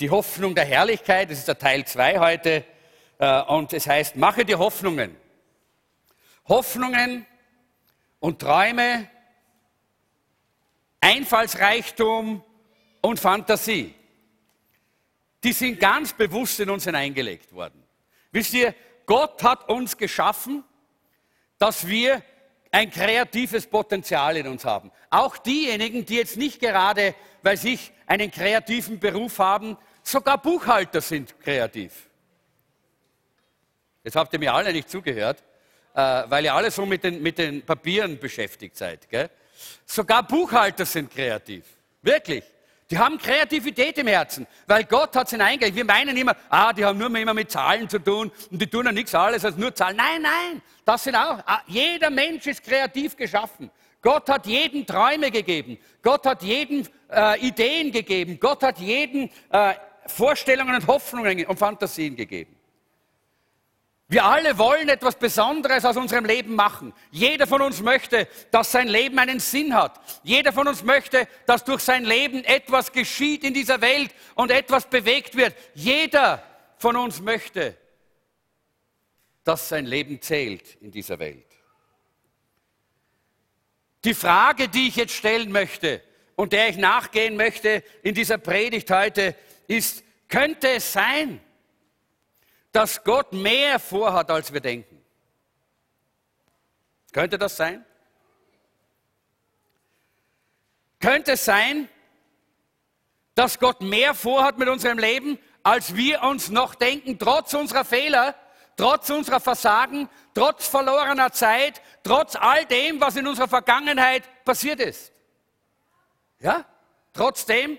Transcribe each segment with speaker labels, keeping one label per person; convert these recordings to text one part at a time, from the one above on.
Speaker 1: die Hoffnung der Herrlichkeit. Das ist der Teil 2 heute. Äh, und es heißt, mache dir Hoffnungen. Hoffnungen und Träume, Einfallsreichtum und Fantasie. Die sind ganz bewusst in uns hineingelegt worden. Wisst ihr, Gott hat uns geschaffen, dass wir ein kreatives Potenzial in uns haben. Auch diejenigen, die jetzt nicht gerade, weil sie einen kreativen Beruf haben, sogar Buchhalter sind kreativ. Jetzt habt ihr mir alle nicht zugehört, äh, weil ihr alle so mit den, mit den Papieren beschäftigt seid. Gell? Sogar Buchhalter sind kreativ. Wirklich. Die haben Kreativität im Herzen, weil Gott hat sie hineingelegt. Wir meinen immer, ah, die haben nur immer mit Zahlen zu tun und die tun ja nichts alles als nur Zahlen. Nein, nein, das sind auch, ah, jeder Mensch ist kreativ geschaffen. Gott hat jedem Träume gegeben. Gott hat jedem äh, Ideen gegeben. Gott hat jedem äh, Vorstellungen und Hoffnungen und Fantasien gegeben. Wir alle wollen etwas Besonderes aus unserem Leben machen. Jeder von uns möchte, dass sein Leben einen Sinn hat. Jeder von uns möchte, dass durch sein Leben etwas geschieht in dieser Welt und etwas bewegt wird. Jeder von uns möchte, dass sein Leben zählt in dieser Welt. Die Frage, die ich jetzt stellen möchte und der ich nachgehen möchte in dieser Predigt heute, ist, könnte es sein, dass Gott mehr vorhat, als wir denken. Könnte das sein? Könnte es sein, dass Gott mehr vorhat mit unserem Leben, als wir uns noch denken, trotz unserer Fehler, trotz unserer Versagen, trotz verlorener Zeit, trotz all dem, was in unserer Vergangenheit passiert ist? Ja? Trotzdem?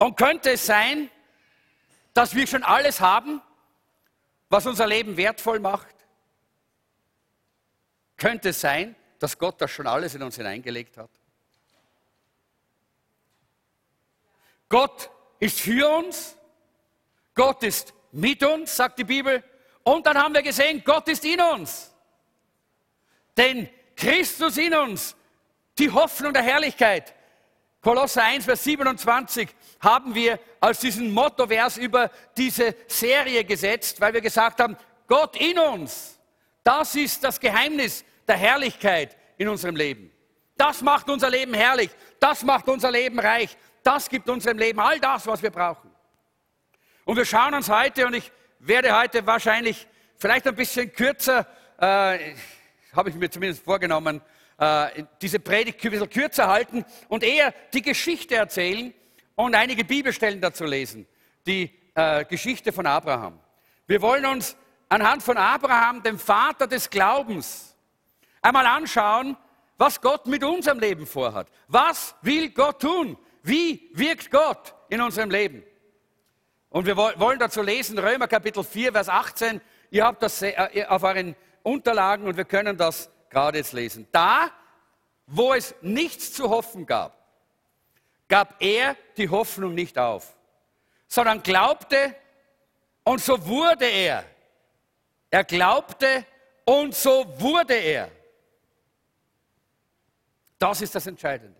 Speaker 1: Und könnte es sein, dass wir schon alles haben, was unser Leben wertvoll macht? Könnte es sein, dass Gott das schon alles in uns hineingelegt hat? Gott ist für uns, Gott ist mit uns, sagt die Bibel, und dann haben wir gesehen, Gott ist in uns. Denn Christus in uns, die Hoffnung der Herrlichkeit. Kolosser 1, Vers 27 haben wir als diesen Mottovers über diese Serie gesetzt, weil wir gesagt haben, Gott in uns, das ist das Geheimnis der Herrlichkeit in unserem Leben. Das macht unser Leben herrlich, das macht unser Leben reich, das gibt unserem Leben all das, was wir brauchen. Und wir schauen uns heute, und ich werde heute wahrscheinlich vielleicht ein bisschen kürzer, äh, habe ich mir zumindest vorgenommen, äh, diese Predigt ein bisschen kürzer halten und eher die Geschichte erzählen und einige Bibelstellen dazu lesen. Die äh, Geschichte von Abraham. Wir wollen uns anhand von Abraham, dem Vater des Glaubens, einmal anschauen, was Gott mit unserem Leben vorhat. Was will Gott tun? Wie wirkt Gott in unserem Leben? Und wir wollen dazu lesen Römer Kapitel 4, Vers 18. Ihr habt das äh, auf euren Unterlagen und wir können das gerade jetzt lesen. Da, wo es nichts zu hoffen gab, gab er die Hoffnung nicht auf, sondern glaubte und so wurde er. Er glaubte und so wurde er. Das ist das Entscheidende.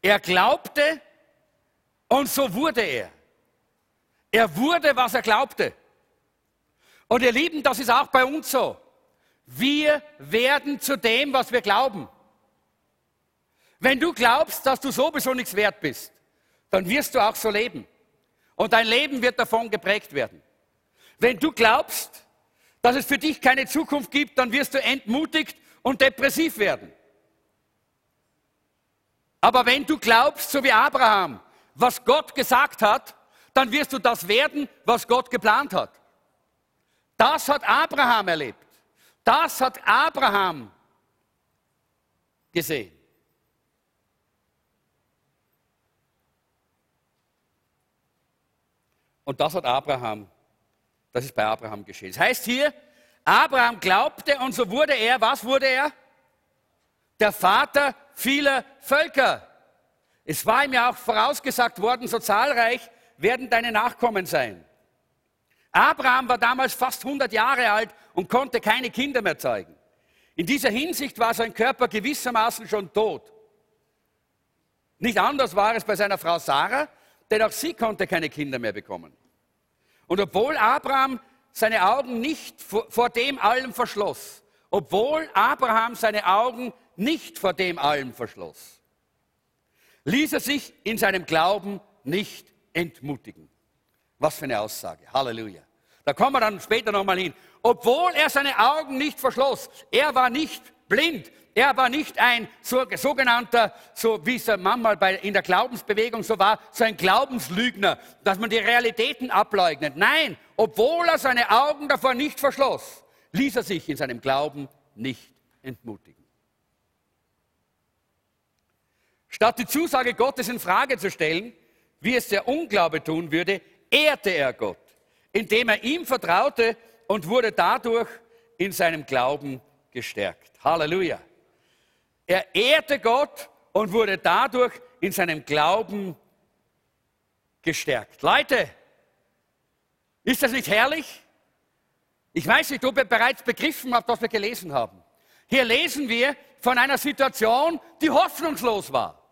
Speaker 1: Er glaubte und so wurde er. Er wurde, was er glaubte. Und ihr Lieben, das ist auch bei uns so. Wir werden zu dem, was wir glauben. Wenn du glaubst, dass du sowieso nichts wert bist, dann wirst du auch so leben. Und dein Leben wird davon geprägt werden. Wenn du glaubst, dass es für dich keine Zukunft gibt, dann wirst du entmutigt und depressiv werden. Aber wenn du glaubst, so wie Abraham, was Gott gesagt hat, dann wirst du das werden, was Gott geplant hat. Das hat Abraham erlebt. Das hat Abraham gesehen. Und das hat Abraham, das ist bei Abraham geschehen. Das heißt hier, Abraham glaubte und so wurde er, was wurde er? Der Vater vieler Völker. Es war ihm ja auch vorausgesagt worden, so zahlreich werden deine Nachkommen sein. Abraham war damals fast 100 Jahre alt und konnte keine Kinder mehr zeugen. In dieser Hinsicht war sein Körper gewissermaßen schon tot. Nicht anders war es bei seiner Frau Sarah, denn auch sie konnte keine Kinder mehr bekommen. Und obwohl Abraham seine Augen nicht vor, dem allem verschloss, obwohl Abraham seine Augen nicht vor dem allem verschloss, ließ er sich in seinem Glauben nicht entmutigen. Was für eine Aussage. Halleluja. Da kommen wir dann später nochmal hin. Obwohl er seine Augen nicht verschloss, er war nicht blind, er war nicht ein sogenannter, so wie es manchmal bei, in der Glaubensbewegung so war, so ein Glaubenslügner, dass man die Realitäten ableugnet. Nein, obwohl er seine Augen davor nicht verschloss, ließ er sich in seinem Glauben nicht entmutigen. Statt die Zusage Gottes in Frage zu stellen, wie es der Unglaube tun würde, ehrte er Gott, indem er ihm vertraute und wurde dadurch in seinem Glauben gestärkt. Halleluja. Er ehrte Gott und wurde dadurch in seinem Glauben gestärkt. Leute, ist das nicht herrlich? Ich weiß nicht, ob ihr bereits begriffen habt, was wir gelesen haben. Hier lesen wir von einer Situation, die hoffnungslos war.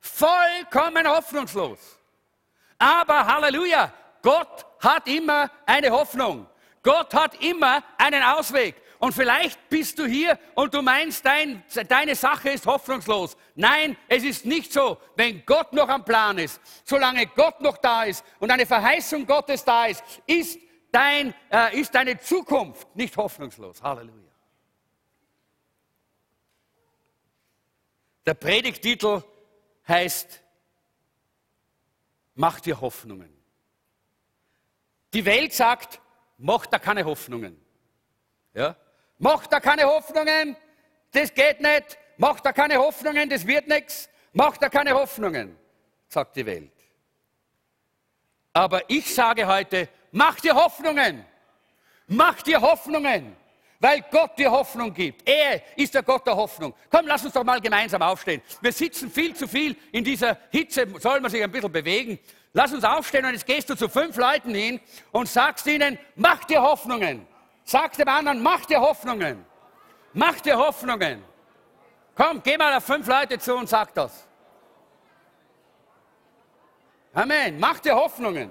Speaker 1: Vollkommen hoffnungslos. Aber Halleluja, Gott hat immer eine Hoffnung. Gott hat immer einen Ausweg. Und vielleicht bist du hier und du meinst, dein, deine Sache ist hoffnungslos. Nein, es ist nicht so. Wenn Gott noch am Plan ist, solange Gott noch da ist und eine Verheißung Gottes da ist, ist, dein, äh, ist deine Zukunft nicht hoffnungslos. Halleluja. Der Predigtitel heißt, mach dir Hoffnungen. Die Welt sagt, mach da keine Hoffnungen. Ja? Mach da keine Hoffnungen, das geht nicht. Mach da keine Hoffnungen, das wird nichts. Mach da keine Hoffnungen, sagt die Welt. Aber ich sage heute, mach dir Hoffnungen. Mach dir Hoffnungen, weil Gott dir Hoffnung gibt. Er ist der Gott der Hoffnung. Komm, lass uns doch mal gemeinsam aufstehen. Wir sitzen viel zu viel in dieser Hitze, soll man sich ein bisschen bewegen. Lass uns aufstehen und jetzt gehst du zu fünf Leuten hin und sagst ihnen, mach dir Hoffnungen. Sag dem anderen, mach dir Hoffnungen. Mach dir Hoffnungen. Komm, geh mal auf fünf Leute zu und sag das. Amen. Mach dir Hoffnungen.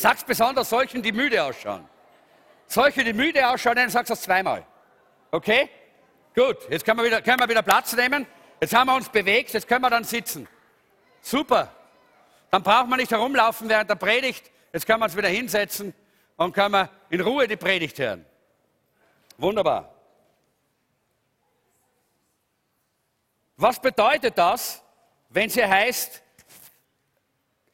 Speaker 1: Sag's besonders solchen, die müde ausschauen. Solche, die müde ausschauen, dann sagst du das zweimal. Okay? Gut, jetzt können wir, wieder, können wir wieder Platz nehmen. Jetzt haben wir uns bewegt, jetzt können wir dann sitzen. Super. Dann braucht man nicht herumlaufen während der Predigt. Jetzt können wir uns wieder hinsetzen und können wir in Ruhe die Predigt hören. Wunderbar. Was bedeutet das, wenn es hier heißt,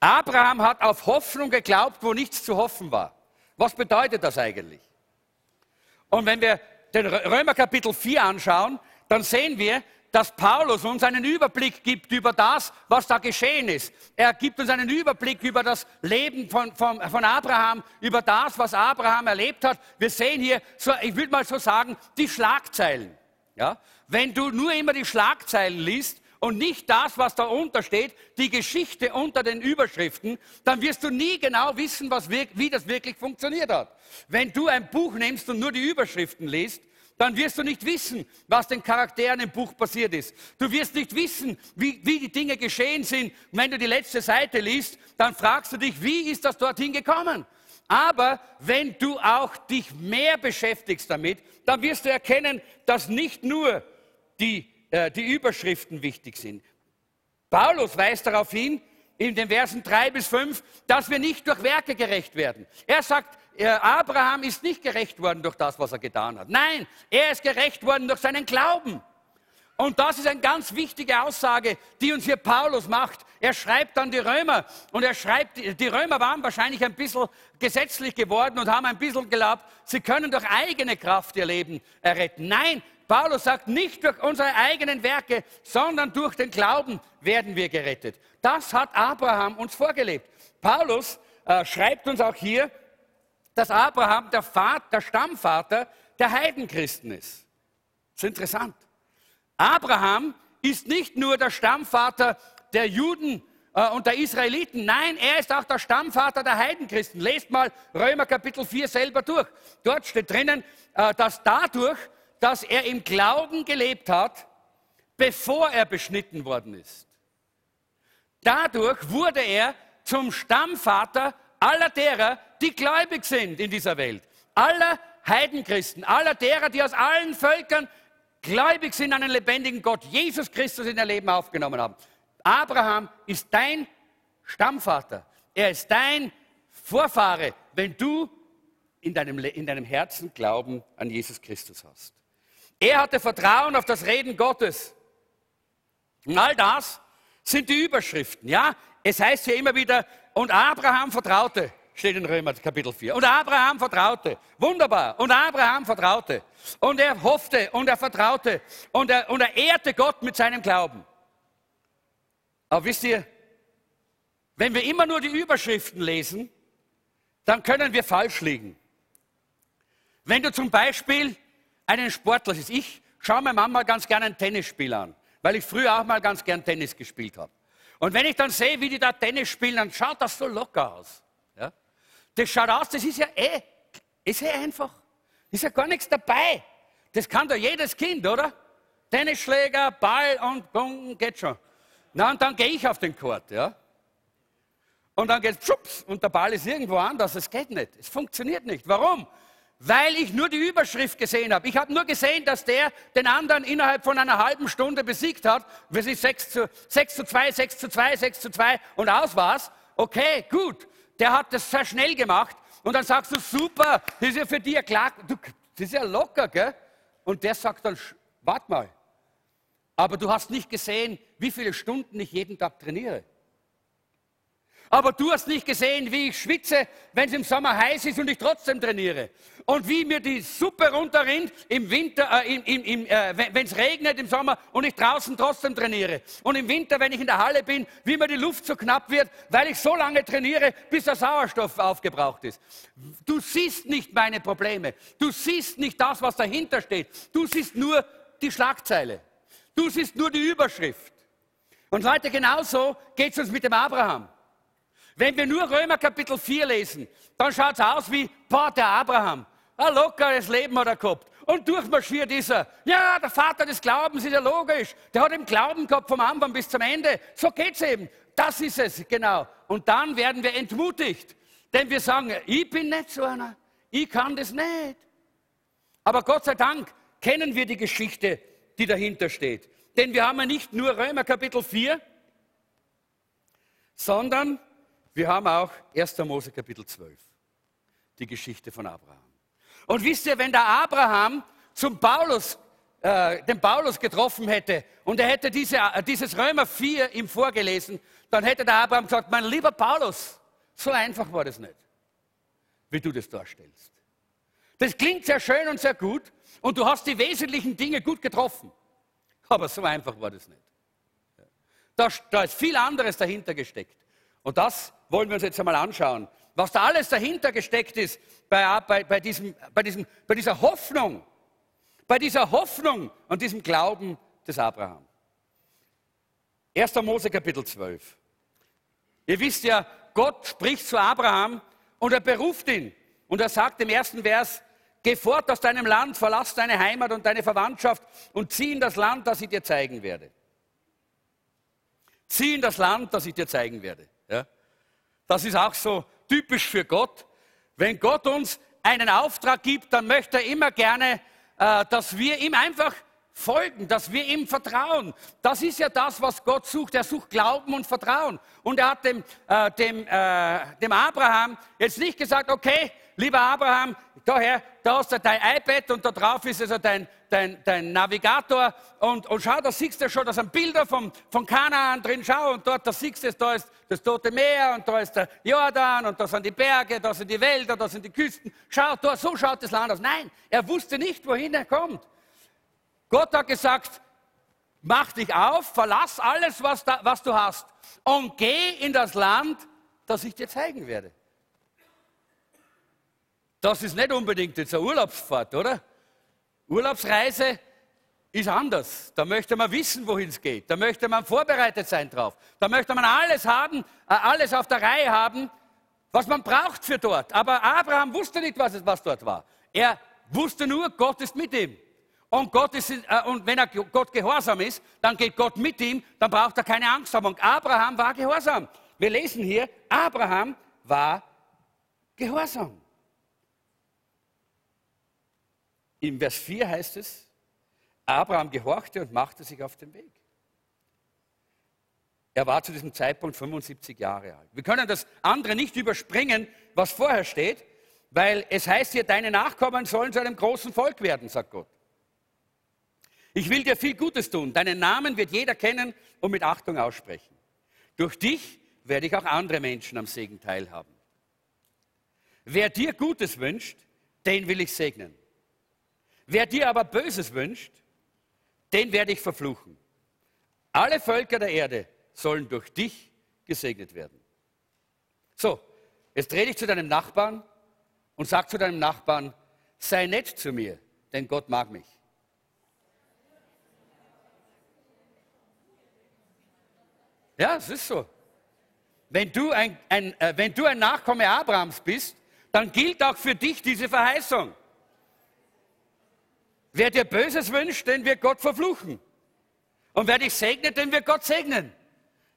Speaker 1: Abraham hat auf Hoffnung geglaubt, wo nichts zu hoffen war? Was bedeutet das eigentlich? Und wenn wir den Römer Kapitel 4 anschauen, dann sehen wir, dass Paulus uns einen Überblick gibt über das, was da geschehen ist. Er gibt uns einen Überblick über das Leben von, von, von Abraham, über das, was Abraham erlebt hat. Wir sehen hier, so, ich würde mal so sagen, die Schlagzeilen. Ja? Wenn du nur immer die Schlagzeilen liest, und nicht das, was da steht, die Geschichte unter den Überschriften, dann wirst du nie genau wissen, was, wie das wirklich funktioniert hat. Wenn du ein Buch nimmst und nur die Überschriften liest, dann wirst du nicht wissen, was den Charakteren im Buch passiert ist. Du wirst nicht wissen, wie, wie die Dinge geschehen sind. Und wenn du die letzte Seite liest, dann fragst du dich, wie ist das dorthin gekommen? Aber wenn du auch dich mehr beschäftigst damit, dann wirst du erkennen, dass nicht nur die äh, die Überschriften wichtig sind. Paulus weist darauf hin, in den Versen 3 bis 5, dass wir nicht durch Werke gerecht werden. Er sagt, äh, Abraham ist nicht gerecht worden durch das, was er getan hat. Nein, er ist gerecht worden durch seinen Glauben. Und das ist eine ganz wichtige Aussage, die uns hier Paulus macht. Er schreibt an die Römer und er schreibt, die Römer waren wahrscheinlich ein bisschen gesetzlich geworden und haben ein bisschen geglaubt, sie können durch eigene Kraft ihr Leben erretten. Nein, Paulus sagt, nicht durch unsere eigenen Werke, sondern durch den Glauben werden wir gerettet. Das hat Abraham uns vorgelebt. Paulus äh, schreibt uns auch hier, dass Abraham der, Vater, der Stammvater der Heidenchristen ist. Das ist interessant. Abraham ist nicht nur der Stammvater der Juden äh, und der Israeliten. Nein, er ist auch der Stammvater der Heidenchristen. Lest mal Römer Kapitel 4 selber durch. Dort steht drinnen, äh, dass dadurch, dass er im Glauben gelebt hat, bevor er beschnitten worden ist. Dadurch wurde er zum Stammvater aller derer, die gläubig sind in dieser Welt. Aller Heidenchristen, aller derer, die aus allen Völkern gläubig sind an den lebendigen Gott, Jesus Christus in ihr Leben aufgenommen haben. Abraham ist dein Stammvater. Er ist dein Vorfahre, wenn du in deinem, in deinem Herzen Glauben an Jesus Christus hast. Er hatte Vertrauen auf das Reden Gottes. Und all das sind die Überschriften. Ja, es heißt hier immer wieder, und Abraham vertraute, steht in Römer Kapitel 4. Und Abraham vertraute. Wunderbar. Und Abraham vertraute. Und er hoffte und er vertraute und er, und er ehrte Gott mit seinem Glauben. Aber wisst ihr, wenn wir immer nur die Überschriften lesen, dann können wir falsch liegen. Wenn du zum Beispiel einen Sportler siehst, ich schaue mir manchmal ganz gerne ein Tennisspiel an, weil ich früher auch mal ganz gern Tennis gespielt habe. Und wenn ich dann sehe, wie die da Tennis spielen, dann schaut das so locker aus. Ja? Das schaut aus, das ist ja eh, ist eh einfach. Ist ja gar nichts dabei. Das kann doch jedes Kind, oder? Tennisschläger, Ball und Bung, geht schon. Na, und dann gehe ich auf den Court, ja? Und dann geht es und der Ball ist irgendwo anders. Es geht nicht. Es funktioniert nicht. Warum? Weil ich nur die Überschrift gesehen habe. Ich habe nur gesehen, dass der den anderen innerhalb von einer halben Stunde besiegt hat. Wir sind 6 zu, 6 zu 2, 6 zu 2, 6 zu 2 und aus war's. Okay, gut. Der hat das sehr schnell gemacht. Und dann sagst du, super, das ist ja für dich klar. Du, das ist ja locker, gell? Und der sagt dann, warte mal. Aber du hast nicht gesehen, wie viele Stunden ich jeden Tag trainiere. Aber du hast nicht gesehen, wie ich schwitze, wenn es im Sommer heiß ist und ich trotzdem trainiere. Und wie mir die Suppe runterrinnt im Winter, äh, im, im, äh, wenn es regnet im Sommer und ich draußen trotzdem trainiere. Und im Winter, wenn ich in der Halle bin, wie mir die Luft so knapp wird, weil ich so lange trainiere, bis der Sauerstoff aufgebraucht ist. Du siehst nicht meine Probleme. Du siehst nicht das, was dahinter steht. Du siehst nur die Schlagzeile. Du siehst nur die Überschrift. Und Leute, genauso geht es uns mit dem Abraham. Wenn wir nur Römer Kapitel 4 lesen, dann schaut es aus wie, boah, der Abraham, ein lockeres Leben hat er gehabt. Und durchmarschiert ist er. Ja, der Vater des Glaubens ist ja logisch. Der hat im Glauben gehabt vom Anfang bis zum Ende. So geht's eben. Das ist es, genau. Und dann werden wir entmutigt. Denn wir sagen, ich bin nicht so einer. Ich kann das nicht. Aber Gott sei Dank kennen wir die Geschichte, die dahinter steht. Denn wir haben ja nicht nur Römer Kapitel 4, sondern wir haben auch 1. Mose Kapitel 12, die Geschichte von Abraham. Und wisst ihr, wenn der Abraham zum Paulus, äh, den Paulus getroffen hätte und er hätte diese, äh, dieses Römer 4 ihm vorgelesen, dann hätte der Abraham gesagt, mein lieber Paulus, so einfach war das nicht, wie du das darstellst. Das klingt sehr schön und sehr gut und du hast die wesentlichen Dinge gut getroffen. Aber so einfach war das nicht. Da, da ist viel anderes dahinter gesteckt. Und das wollen wir uns jetzt einmal anschauen. Was da alles dahinter gesteckt ist bei, bei, bei, diesem, bei, diesem, bei dieser Hoffnung, bei dieser Hoffnung und diesem Glauben des Abraham. 1. Mose Kapitel 12. Ihr wisst ja, Gott spricht zu Abraham und er beruft ihn. Und er sagt im ersten Vers, Geh fort aus deinem Land, verlass deine Heimat und deine Verwandtschaft und zieh in das Land, das ich dir zeigen werde. Zieh in das Land, das ich dir zeigen werde. Das ist auch so typisch für Gott. Wenn Gott uns einen Auftrag gibt, dann möchte er immer gerne, äh, dass wir ihm einfach folgen, dass wir ihm vertrauen. Das ist ja das, was Gott sucht. Er sucht Glauben und Vertrauen. Und er hat dem, äh, dem, äh, dem Abraham jetzt nicht gesagt, okay, lieber Abraham, daher, da hast du dein iPad und da drauf ist also dein, dein, dein Navigator und, und schau, da siehst du schon, da sind Bilder vom, von Kanaan drin, schau und dort, da siehst du, da ist das Tote Meer und da ist der Jordan und da sind die Berge, da sind die Wälder, da sind die Küsten. Schau, da, so schaut das Land aus. Nein, er wusste nicht, wohin er kommt. Gott hat gesagt, mach dich auf, verlass alles, was, da, was du hast und geh in das Land, das ich dir zeigen werde. Das ist nicht unbedingt jetzt eine Urlaubsfahrt, oder? Urlaubsreise, ist anders. Da möchte man wissen, wohin es geht. Da möchte man vorbereitet sein drauf. Da möchte man alles haben, äh, alles auf der Reihe haben, was man braucht für dort. Aber Abraham wusste nicht, was, was dort war. Er wusste nur, Gott ist mit ihm. Und, Gott ist, äh, und wenn er Gott gehorsam ist, dann geht Gott mit ihm, dann braucht er keine Angst haben. Und Abraham war gehorsam. Wir lesen hier, Abraham war gehorsam. Im Vers 4 heißt es, Abraham gehorchte und machte sich auf den Weg. Er war zu diesem Zeitpunkt 75 Jahre alt. Wir können das andere nicht überspringen, was vorher steht, weil es heißt hier, deine Nachkommen sollen zu einem großen Volk werden, sagt Gott. Ich will dir viel Gutes tun. Deinen Namen wird jeder kennen und mit Achtung aussprechen. Durch dich werde ich auch andere Menschen am Segen teilhaben. Wer dir Gutes wünscht, den will ich segnen. Wer dir aber Böses wünscht, den werde ich verfluchen. Alle Völker der Erde sollen durch dich gesegnet werden. So, jetzt dreh dich zu deinem Nachbarn und sag zu deinem Nachbarn, sei nett zu mir, denn Gott mag mich. Ja, es ist so. Wenn du ein, ein, äh, wenn du ein Nachkomme Abrahams bist, dann gilt auch für dich diese Verheißung. Wer dir Böses wünscht, den wird Gott verfluchen. Und wer dich segnet, den wird Gott segnen.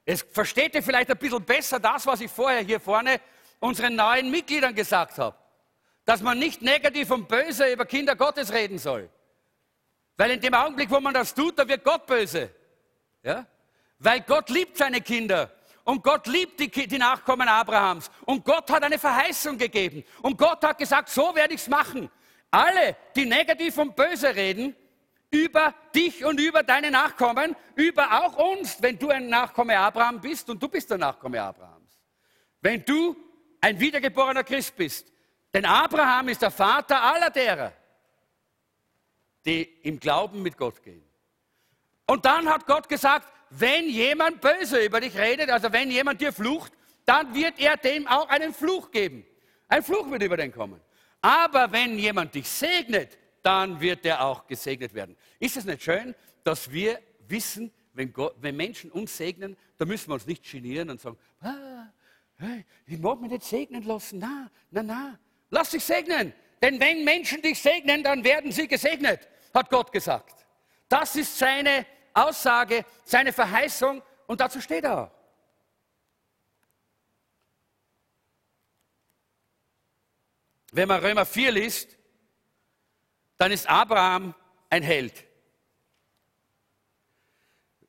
Speaker 1: Es versteht ihr vielleicht ein bisschen besser das, was ich vorher hier vorne unseren neuen Mitgliedern gesagt habe. Dass man nicht negativ und böse über Kinder Gottes reden soll. Weil in dem Augenblick, wo man das tut, da wird Gott böse. Ja? Weil Gott liebt seine Kinder. Und Gott liebt die, die, Nachkommen Abrahams. Und Gott hat eine Verheißung gegeben. Und Gott hat gesagt, so werde ich es machen. Alle, die negativ und böse reden, über dich und über deine Nachkommen, über auch uns, wenn du ein Nachkomme Abraham bist und du bist der Nachkomme Abrahams. Wenn du ein wiedergeborener Christ bist. Denn Abraham ist der Vater aller derer, die im Glauben mit Gott gehen. Und dann hat Gott gesagt, wenn jemand böse über dich redet, also wenn jemand dir flucht, dann wird er dem auch einen Fluch geben. Ein Fluch wird über den kommen. Aber wenn jemand dich segnet, dann wird er auch gesegnet werden. Ist es nicht schön, dass wir wissen, wenn, Gott, wenn Menschen uns segnen, dann müssen wir uns nicht genieren und sagen, ah, hey, ich mag mich nicht segnen lassen. Na, na, na. Lass dich segnen. Denn wenn Menschen dich segnen, dann werden sie gesegnet, hat Gott gesagt. Das ist seine Aussage, seine Verheißung und dazu steht er auch. Wenn man Römer 4 liest, dann ist Abraham ein Held.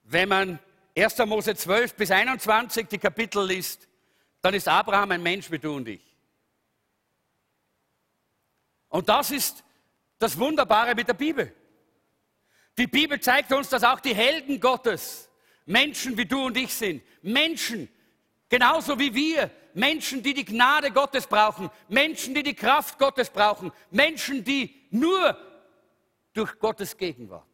Speaker 1: Wenn man 1. Mose 12 bis 21 die Kapitel liest, dann ist Abraham ein Mensch wie du und ich. Und das ist das Wunderbare mit der Bibel. Die Bibel zeigt uns, dass auch die Helden Gottes Menschen wie du und ich sind. Menschen, genauso wie wir. Menschen, die die Gnade Gottes brauchen. Menschen, die die Kraft Gottes brauchen. Menschen, die nur durch Gottes Gegenwart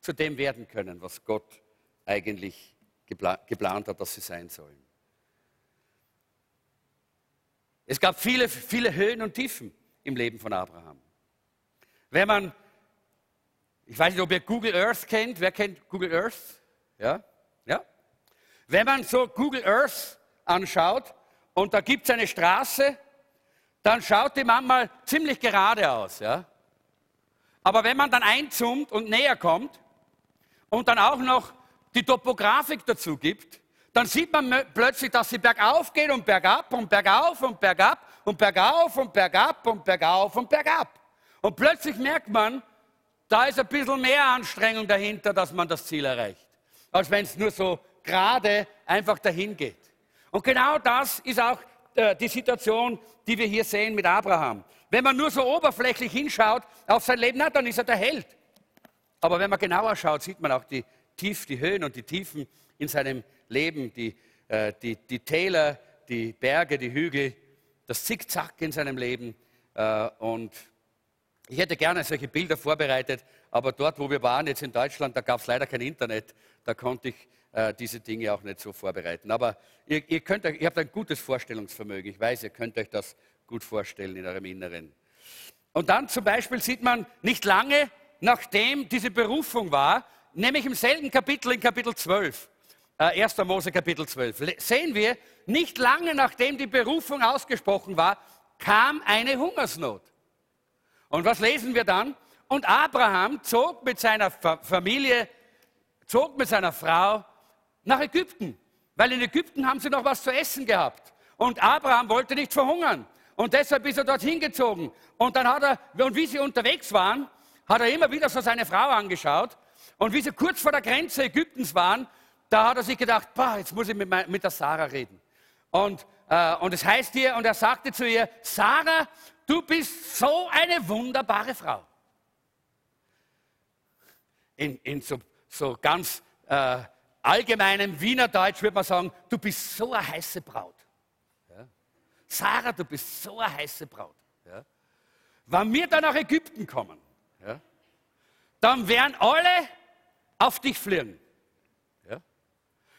Speaker 1: zu dem werden können, was Gott eigentlich geplant hat, dass sie sein sollen. Es gab viele, viele Höhen und Tiefen im Leben von Abraham. Wenn man ich weiß nicht, ob ihr Google Earth kennt. Wer kennt Google Earth? Ja? Ja? Wenn man so Google Earth anschaut und da gibt es eine Straße, dann schaut die manchmal ziemlich gerade aus. Ja? Aber wenn man dann einzoomt und näher kommt und dann auch noch die Topografik dazu gibt, dann sieht man plötzlich, dass sie bergauf geht und bergab und bergauf und bergab und bergauf und bergab und bergauf und bergab. Und plötzlich merkt man, da ist ein bisschen mehr Anstrengung dahinter, dass man das Ziel erreicht, als wenn es nur so gerade einfach dahin geht. Und genau das ist auch äh, die Situation, die wir hier sehen mit Abraham. Wenn man nur so oberflächlich hinschaut auf sein Leben, na, dann ist er der Held. Aber wenn man genauer schaut, sieht man auch die Tief, die Höhen und die Tiefen in seinem Leben, die, äh, die, die Täler, die Berge, die Hügel, das Zickzack in seinem Leben. Äh, und ich hätte gerne solche Bilder vorbereitet, aber dort, wo wir waren, jetzt in Deutschland, da gab es leider kein Internet. Da konnte ich äh, diese Dinge auch nicht so vorbereiten. Aber ihr, ihr, könnt euch, ihr habt ein gutes Vorstellungsvermögen. Ich weiß, ihr könnt euch das gut vorstellen in eurem Inneren. Und dann zum Beispiel sieht man nicht lange nachdem diese Berufung war, nämlich im selben Kapitel, in Kapitel 12, äh, 1. Mose Kapitel 12, sehen wir, nicht lange nachdem die Berufung ausgesprochen war, kam eine Hungersnot. Und was lesen wir dann? Und Abraham zog mit seiner Familie, zog mit seiner Frau nach Ägypten, weil in Ägypten haben sie noch was zu essen gehabt. Und Abraham wollte nicht verhungern. Und deshalb ist er dorthin gezogen. Und dann hat er, und wie sie unterwegs waren, hat er immer wieder so seine Frau angeschaut. Und wie sie kurz vor der Grenze Ägyptens waren, da hat er sich gedacht, boah, jetzt muss ich mit, mit der Sarah reden. Und, äh, und es heißt hier, und er sagte zu ihr, Sarah, du bist so eine wunderbare Frau. In, in so, so ganz äh, allgemeinem Wiener Deutsch würde man sagen, du bist so eine heiße Braut. Sarah, du bist so eine heiße Braut. Ja? Wenn wir dann nach Ägypten kommen, ja, dann werden alle auf dich fliegen. Ja?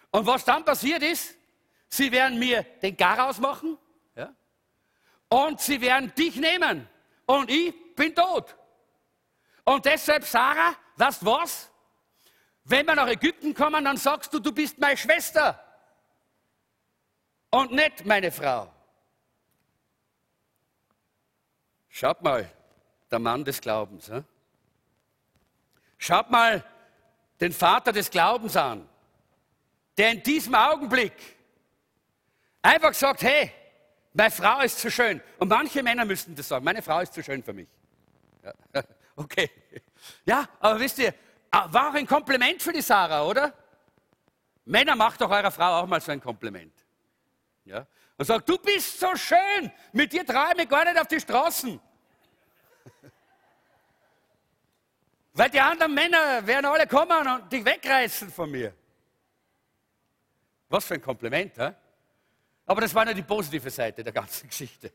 Speaker 1: Und was dann passiert ist, sie werden mir den Garaus machen ja? und sie werden dich nehmen und ich bin tot. Und deshalb, Sarah, weißt was? Wenn wir nach Ägypten kommen, dann sagst du, du bist meine Schwester und nicht meine Frau. Schaut mal, der Mann des Glaubens. Ja? Schaut mal den Vater des Glaubens an, der in diesem Augenblick einfach sagt, hey, meine Frau ist zu schön. Und manche Männer müssten das sagen, meine Frau ist zu schön für mich. Ja, okay. Ja, aber wisst ihr, war auch ein Kompliment für die Sarah, oder? Männer, macht doch eurer Frau auch mal so ein Kompliment. Ja? Und sagt, du bist so schön, mit dir träume ich gar nicht auf die Straßen. Weil die anderen Männer werden alle kommen und dich wegreißen von mir. Was für ein Kompliment, hä? Aber das war nur die positive Seite der ganzen Geschichte.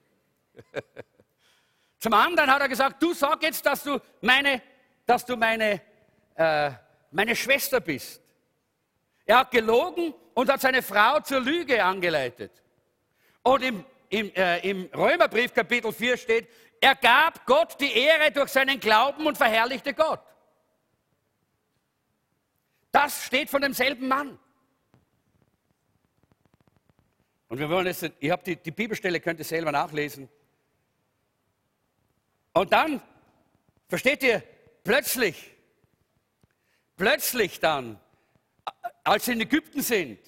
Speaker 1: Zum anderen hat er gesagt, du sag jetzt, dass du meine, dass du meine, äh, meine Schwester bist. Er hat gelogen und hat seine Frau zur Lüge angeleitet. Und im, im, äh, im Römerbrief Kapitel 4 steht, er gab Gott die Ehre durch seinen Glauben und verherrlichte Gott. Das steht von demselben Mann. Und wir wollen jetzt, ich habe die, die Bibelstelle, könnt ihr selber nachlesen. Und dann, versteht ihr, plötzlich, plötzlich dann, als sie in Ägypten sind,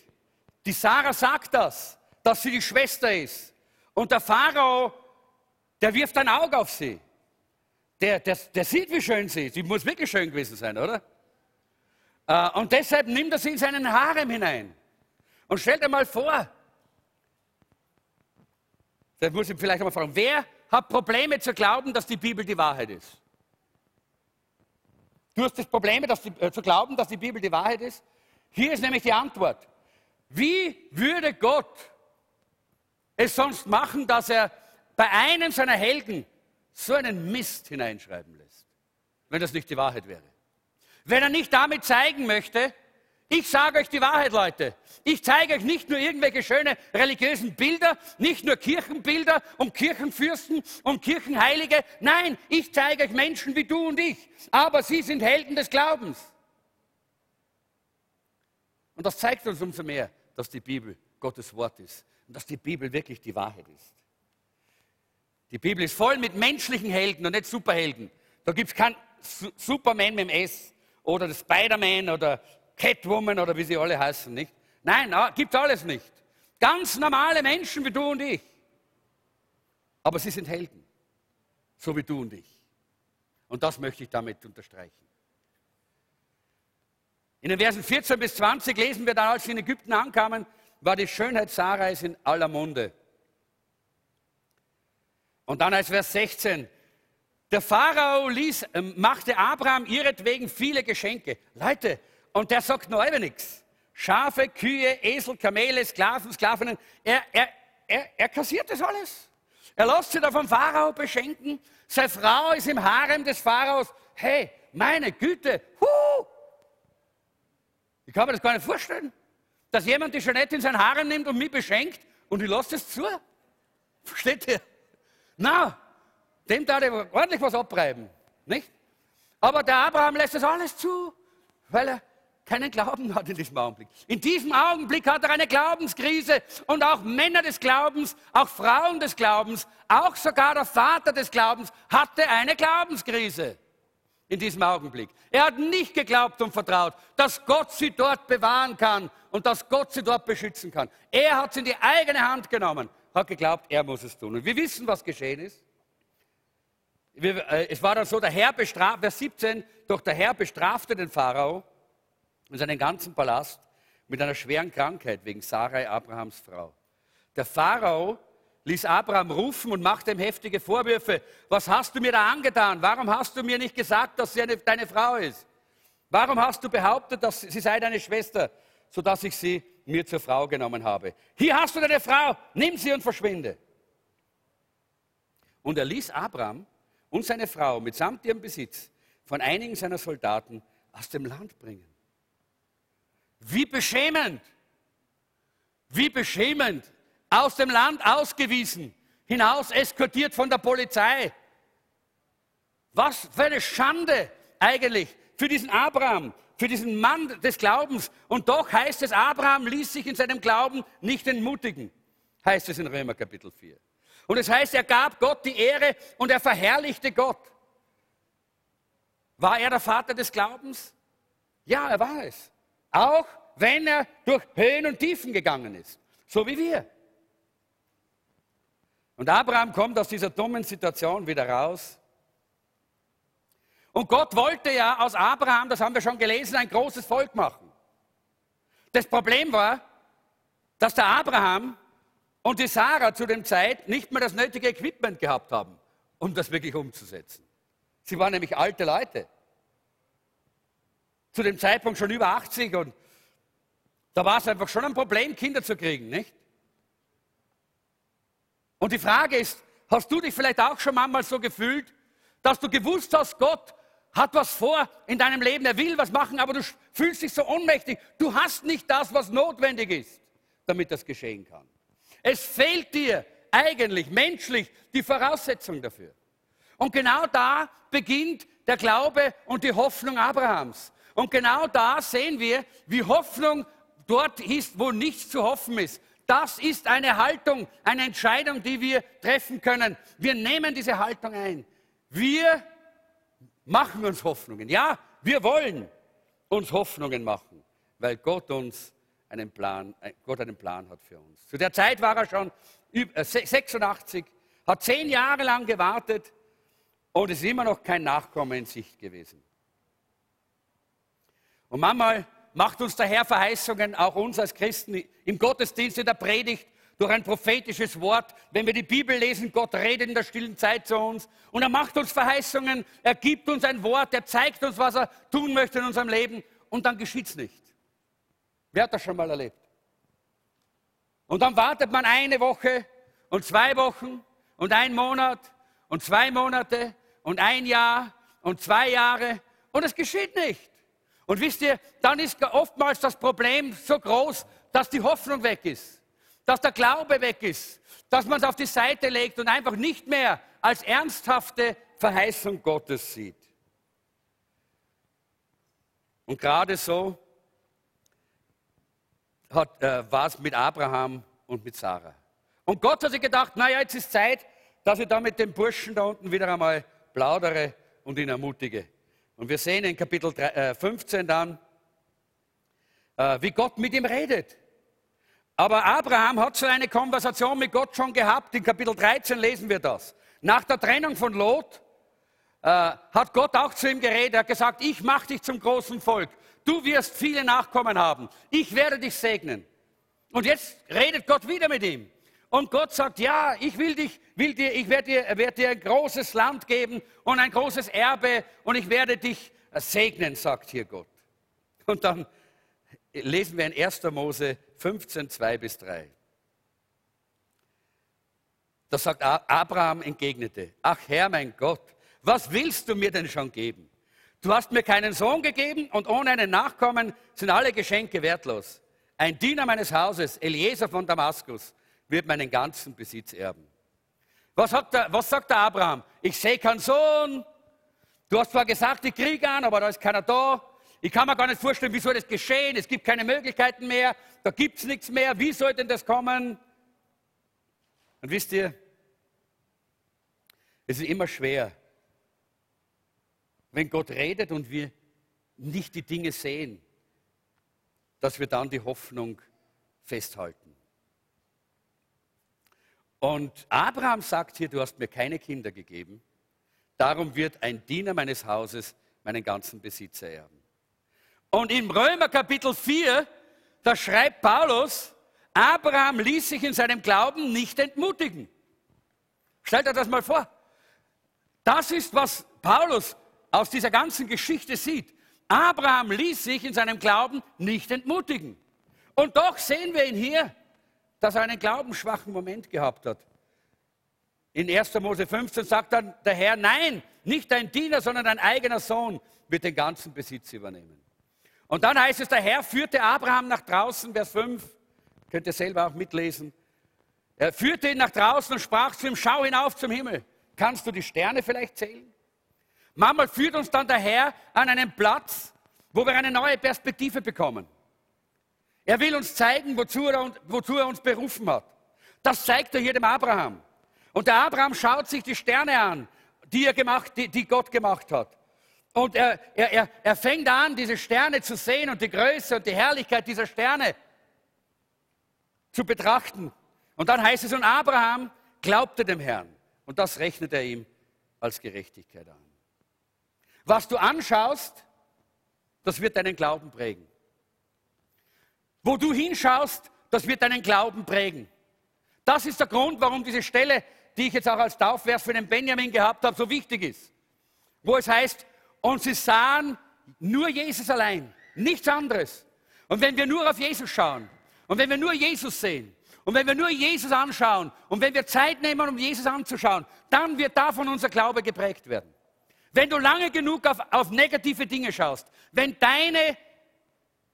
Speaker 1: die Sarah sagt das, dass sie die Schwester ist. Und der Pharao der wirft ein Auge auf sie. Der, der, der sieht, wie schön sie ist. Sie muss wirklich schön gewesen sein, oder? Äh, und deshalb nimmt er sie in seinen Harem hinein. Und stellt dir mal vor, das muss ich vielleicht einmal fragen, wer hat Probleme zu glauben, dass die Bibel die Wahrheit ist? Du hast das Problem, die, äh, zu glauben, dass die Bibel die Wahrheit ist? Hier ist nämlich die Antwort. Wie würde Gott es sonst machen, dass er bei einem seiner Helden so einen Mist hineinschreiben lässt, wenn das nicht die Wahrheit wäre. Wenn er nicht damit zeigen möchte, ich sage euch die Wahrheit, Leute. Ich zeige euch nicht nur irgendwelche schöne religiösen Bilder, nicht nur Kirchenbilder und Kirchenfürsten und Kirchenheilige. Nein, ich zeige euch Menschen wie du und ich. Aber sie sind Helden des Glaubens. Und das zeigt uns umso mehr, dass die Bibel Gottes Wort ist und dass die Bibel wirklich die Wahrheit ist. Die Bibel ist voll mit menschlichen Helden und nicht Superhelden. Da gibt es keinen Superman mit dem S oder Spider-Man oder Catwoman oder wie sie alle heißen, nicht? Nein, gibt es alles nicht. Ganz normale Menschen wie du und ich. Aber sie sind Helden, so wie du und ich. Und das möchte ich damit unterstreichen. In den Versen 14 bis 20 lesen wir dann, als sie in Ägypten ankamen, war die Schönheit Sarais in aller Munde. Und dann als Vers 16. Der Pharao ließ, ähm, machte Abraham ihretwegen viele Geschenke. Leute, und der sagt noch immer nichts. Schafe, Kühe, Esel, Kamele, Sklaven, Sklavinnen. Er, er, er, er kassiert das alles. Er lässt sich da vom Pharao beschenken. Seine Frau ist im Harem des Pharaos. Hey, meine Güte, huh! Ich kann mir das gar nicht vorstellen, dass jemand die Jeanette in sein Harem nimmt und mich beschenkt und ich lasse das zu. Versteht ihr? Na, dem darf ich ordentlich was abreiben. Nicht? Aber der Abraham lässt das alles zu, weil er keinen Glauben hat in diesem Augenblick. In diesem Augenblick hat er eine Glaubenskrise und auch Männer des Glaubens, auch Frauen des Glaubens, auch sogar der Vater des Glaubens hatte eine Glaubenskrise in diesem Augenblick. Er hat nicht geglaubt und vertraut, dass Gott sie dort bewahren kann und dass Gott sie dort beschützen kann. Er hat es in die eigene Hand genommen, hat geglaubt, er muss es tun. Und wir wissen, was geschehen ist. Äh, es war dann so, der Herr bestrafte, Vers 17, doch der Herr bestrafte den Pharao und seinen ganzen Palast mit einer schweren Krankheit wegen Sarai, Abrahams Frau. Der Pharao ließ Abraham rufen und machte ihm heftige Vorwürfe. Was hast du mir da angetan? Warum hast du mir nicht gesagt, dass sie eine, deine Frau ist? Warum hast du behauptet, dass sie sei deine Schwester, sodass ich sie mir zur Frau genommen habe? Hier hast du deine Frau, nimm sie und verschwinde. Und er ließ Abraham und seine Frau mitsamt ihrem Besitz von einigen seiner Soldaten aus dem Land bringen. Wie beschämend! Wie beschämend! Aus dem Land ausgewiesen, hinaus eskortiert von der Polizei. Was für eine Schande eigentlich für diesen Abraham, für diesen Mann des Glaubens. Und doch heißt es, Abraham ließ sich in seinem Glauben nicht entmutigen, heißt es in Römer Kapitel 4. Und es heißt, er gab Gott die Ehre und er verherrlichte Gott. War er der Vater des Glaubens? Ja, er war es. Auch wenn er durch Höhen und Tiefen gegangen ist. So wie wir. Und Abraham kommt aus dieser dummen Situation wieder raus. Und Gott wollte ja aus Abraham, das haben wir schon gelesen, ein großes Volk machen. Das Problem war, dass der Abraham und die Sarah zu dem Zeit nicht mehr das nötige Equipment gehabt haben, um das wirklich umzusetzen. Sie waren nämlich alte Leute zu dem Zeitpunkt schon über 80 und da war es einfach schon ein Problem, Kinder zu kriegen, nicht? Und die Frage ist, hast du dich vielleicht auch schon manchmal so gefühlt, dass du gewusst hast, Gott hat was vor in deinem Leben, er will was machen, aber du fühlst dich so ohnmächtig. Du hast nicht das, was notwendig ist, damit das geschehen kann. Es fehlt dir eigentlich menschlich die Voraussetzung dafür. Und genau da beginnt der Glaube und die Hoffnung Abrahams. Und genau da sehen wir, wie Hoffnung dort ist, wo nichts zu hoffen ist. Das ist eine Haltung, eine Entscheidung, die wir treffen können. Wir nehmen diese Haltung ein. Wir machen uns Hoffnungen. Ja, wir wollen uns Hoffnungen machen, weil Gott uns einen Plan, äh, Gott einen Plan hat für uns. Zu der Zeit war er schon 86, äh, hat zehn Jahre lang gewartet und es ist immer noch kein Nachkommen in Sicht gewesen. Und manchmal macht uns der Herr Verheißungen, auch uns als Christen, im Gottesdienst, in der Predigt, durch ein prophetisches Wort. Wenn wir die Bibel lesen, Gott redet in der stillen Zeit zu uns und er macht uns Verheißungen, er gibt uns ein Wort, er zeigt uns, was er tun möchte in unserem Leben und dann geschieht es nicht. Wer hat das schon mal erlebt? Und dann wartet man eine Woche und zwei Wochen und ein Monat und zwei Monate und ein Jahr und zwei Jahre und es geschieht nicht. Und wisst ihr, dann ist oftmals das Problem so groß, dass die Hoffnung weg ist, dass der Glaube weg ist, dass man es auf die Seite legt und einfach nicht mehr als ernsthafte Verheißung Gottes sieht. Und gerade so äh, war es mit Abraham und mit Sarah. Und Gott hat sich gedacht, naja, jetzt ist Zeit, dass ich da mit dem Burschen da unten wieder einmal plaudere und ihn ermutige. Und wir sehen in Kapitel 15 äh, dann, äh, wie Gott mit ihm redet. Aber Abraham hat so eine Konversation mit Gott schon gehabt. In Kapitel 13 lesen wir das. Nach der Trennung von Lot äh, hat Gott auch zu ihm geredet. Er hat gesagt, ich mache dich zum großen Volk. Du wirst viele Nachkommen haben. Ich werde dich segnen. Und jetzt redet Gott wieder mit ihm. Und Gott sagt, ja, ich will dich, will dir, ich werde dir, werd dir ein großes Land geben und ein großes Erbe und ich werde dich segnen, sagt hier Gott. Und dann lesen wir in 1. Mose 15, 2 bis 3. Da sagt Abraham entgegnete, ach Herr mein Gott, was willst du mir denn schon geben? Du hast mir keinen Sohn gegeben und ohne einen Nachkommen sind alle Geschenke wertlos. Ein Diener meines Hauses, Eliezer von Damaskus, wird meinen ganzen Besitz erben. Was, der, was sagt der Abraham? Ich sehe keinen Sohn, Du hast zwar gesagt, ich kriege an, aber da ist keiner da. Ich kann mir gar nicht vorstellen, wie soll das geschehen? Es gibt keine Möglichkeiten mehr, da gibt es nichts mehr. Wie soll denn das kommen? Und wisst ihr, es ist immer schwer, wenn Gott redet und wir nicht die Dinge sehen, dass wir dann die Hoffnung festhalten. Und Abraham sagt hier, du hast mir keine Kinder gegeben, darum wird ein Diener meines Hauses meinen ganzen Besitz erben. Und im Römer Kapitel 4, da schreibt Paulus, Abraham ließ sich in seinem Glauben nicht entmutigen. Stellt euch das mal vor. Das ist, was Paulus aus dieser ganzen Geschichte sieht. Abraham ließ sich in seinem Glauben nicht entmutigen. Und doch sehen wir ihn hier, dass er einen glaubensschwachen Moment gehabt hat. In 1. Mose 15 sagt dann der Herr, nein, nicht dein Diener, sondern dein eigener Sohn wird den ganzen Besitz übernehmen. Und dann heißt es, der Herr führte Abraham nach draußen, Vers 5, könnt ihr selber auch mitlesen. Er führte ihn nach draußen und sprach zu ihm, schau hinauf zum Himmel. Kannst du die Sterne vielleicht zählen? Manchmal führt uns dann der Herr an einen Platz, wo wir eine neue Perspektive bekommen. Er will uns zeigen, wozu er, wozu er uns berufen hat. Das zeigt er hier dem Abraham. Und der Abraham schaut sich die Sterne an, die, er gemacht, die, die Gott gemacht hat. Und er, er, er fängt an, diese Sterne zu sehen und die Größe und die Herrlichkeit dieser Sterne zu betrachten. Und dann heißt es, und Abraham glaubte dem Herrn. Und das rechnet er ihm als Gerechtigkeit an. Was du anschaust, das wird deinen Glauben prägen. Wo du hinschaust, das wird deinen Glauben prägen. Das ist der Grund, warum diese Stelle, die ich jetzt auch als Taufvers für den Benjamin gehabt habe, so wichtig ist. Wo es heißt, und sie sahen nur Jesus allein, nichts anderes. Und wenn wir nur auf Jesus schauen und wenn wir nur Jesus sehen und wenn wir nur Jesus anschauen und wenn wir Zeit nehmen, um Jesus anzuschauen, dann wird davon unser Glaube geprägt werden. Wenn du lange genug auf, auf negative Dinge schaust, wenn, deine,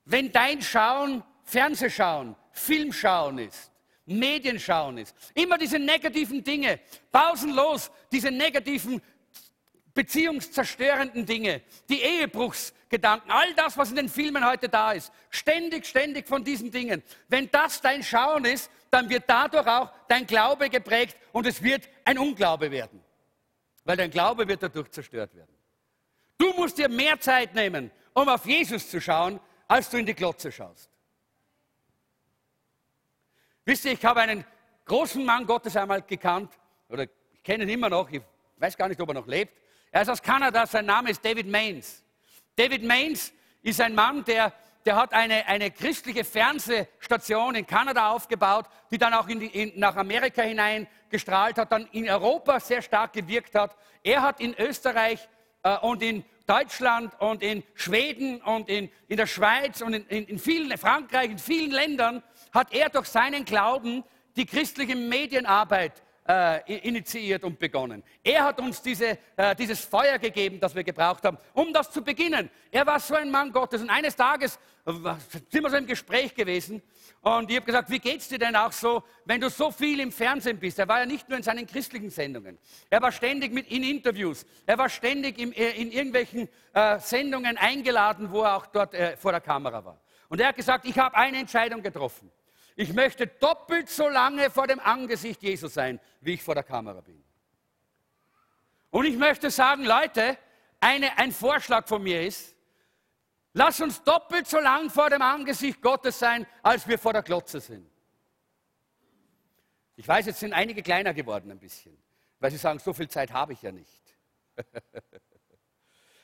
Speaker 1: wenn dein Schauen Fernsehschauen, Filmschauen ist, Medienschauen ist, immer diese negativen Dinge, pausenlos diese negativen beziehungszerstörenden Dinge, die Ehebruchsgedanken, all das, was in den Filmen heute da ist, ständig, ständig von diesen Dingen. Wenn das dein Schauen ist, dann wird dadurch auch dein Glaube geprägt und es wird ein Unglaube werden weil dein Glaube wird dadurch zerstört werden. Du musst dir mehr Zeit nehmen, um auf Jesus zu schauen, als du in die Glotze schaust. Wisst ihr, ich habe einen großen Mann Gottes einmal gekannt, oder ich kenne ihn immer noch, ich weiß gar nicht, ob er noch lebt. Er ist aus Kanada, sein Name ist David Maines. David Maines ist ein Mann, der der hat eine, eine christliche Fernsehstation in Kanada aufgebaut, die dann auch in die, in, nach Amerika hinein gestrahlt hat, dann in Europa sehr stark gewirkt hat. Er hat in Österreich äh, und in Deutschland und in Schweden und in, in der Schweiz und in, in, in vielen, Frankreich, in vielen Ländern, hat er durch seinen Glauben die christliche Medienarbeit äh, initiiert und begonnen. Er hat uns diese, äh, dieses Feuer gegeben, das wir gebraucht haben, um das zu beginnen. Er war so ein Mann Gottes. Und eines Tages äh, sind wir so im Gespräch gewesen und ich habe gesagt, wie geht es dir denn auch so, wenn du so viel im Fernsehen bist? Er war ja nicht nur in seinen christlichen Sendungen. Er war ständig mit in Interviews. Er war ständig im, äh, in irgendwelchen äh, Sendungen eingeladen, wo er auch dort äh, vor der Kamera war. Und er hat gesagt, ich habe eine Entscheidung getroffen. Ich möchte doppelt so lange vor dem Angesicht Jesus sein, wie ich vor der Kamera bin. Und ich möchte sagen, Leute, eine, ein Vorschlag von mir ist, lass uns doppelt so lang vor dem Angesicht Gottes sein, als wir vor der Glotze sind. Ich weiß, jetzt sind einige kleiner geworden ein bisschen, weil sie sagen, so viel Zeit habe ich ja nicht.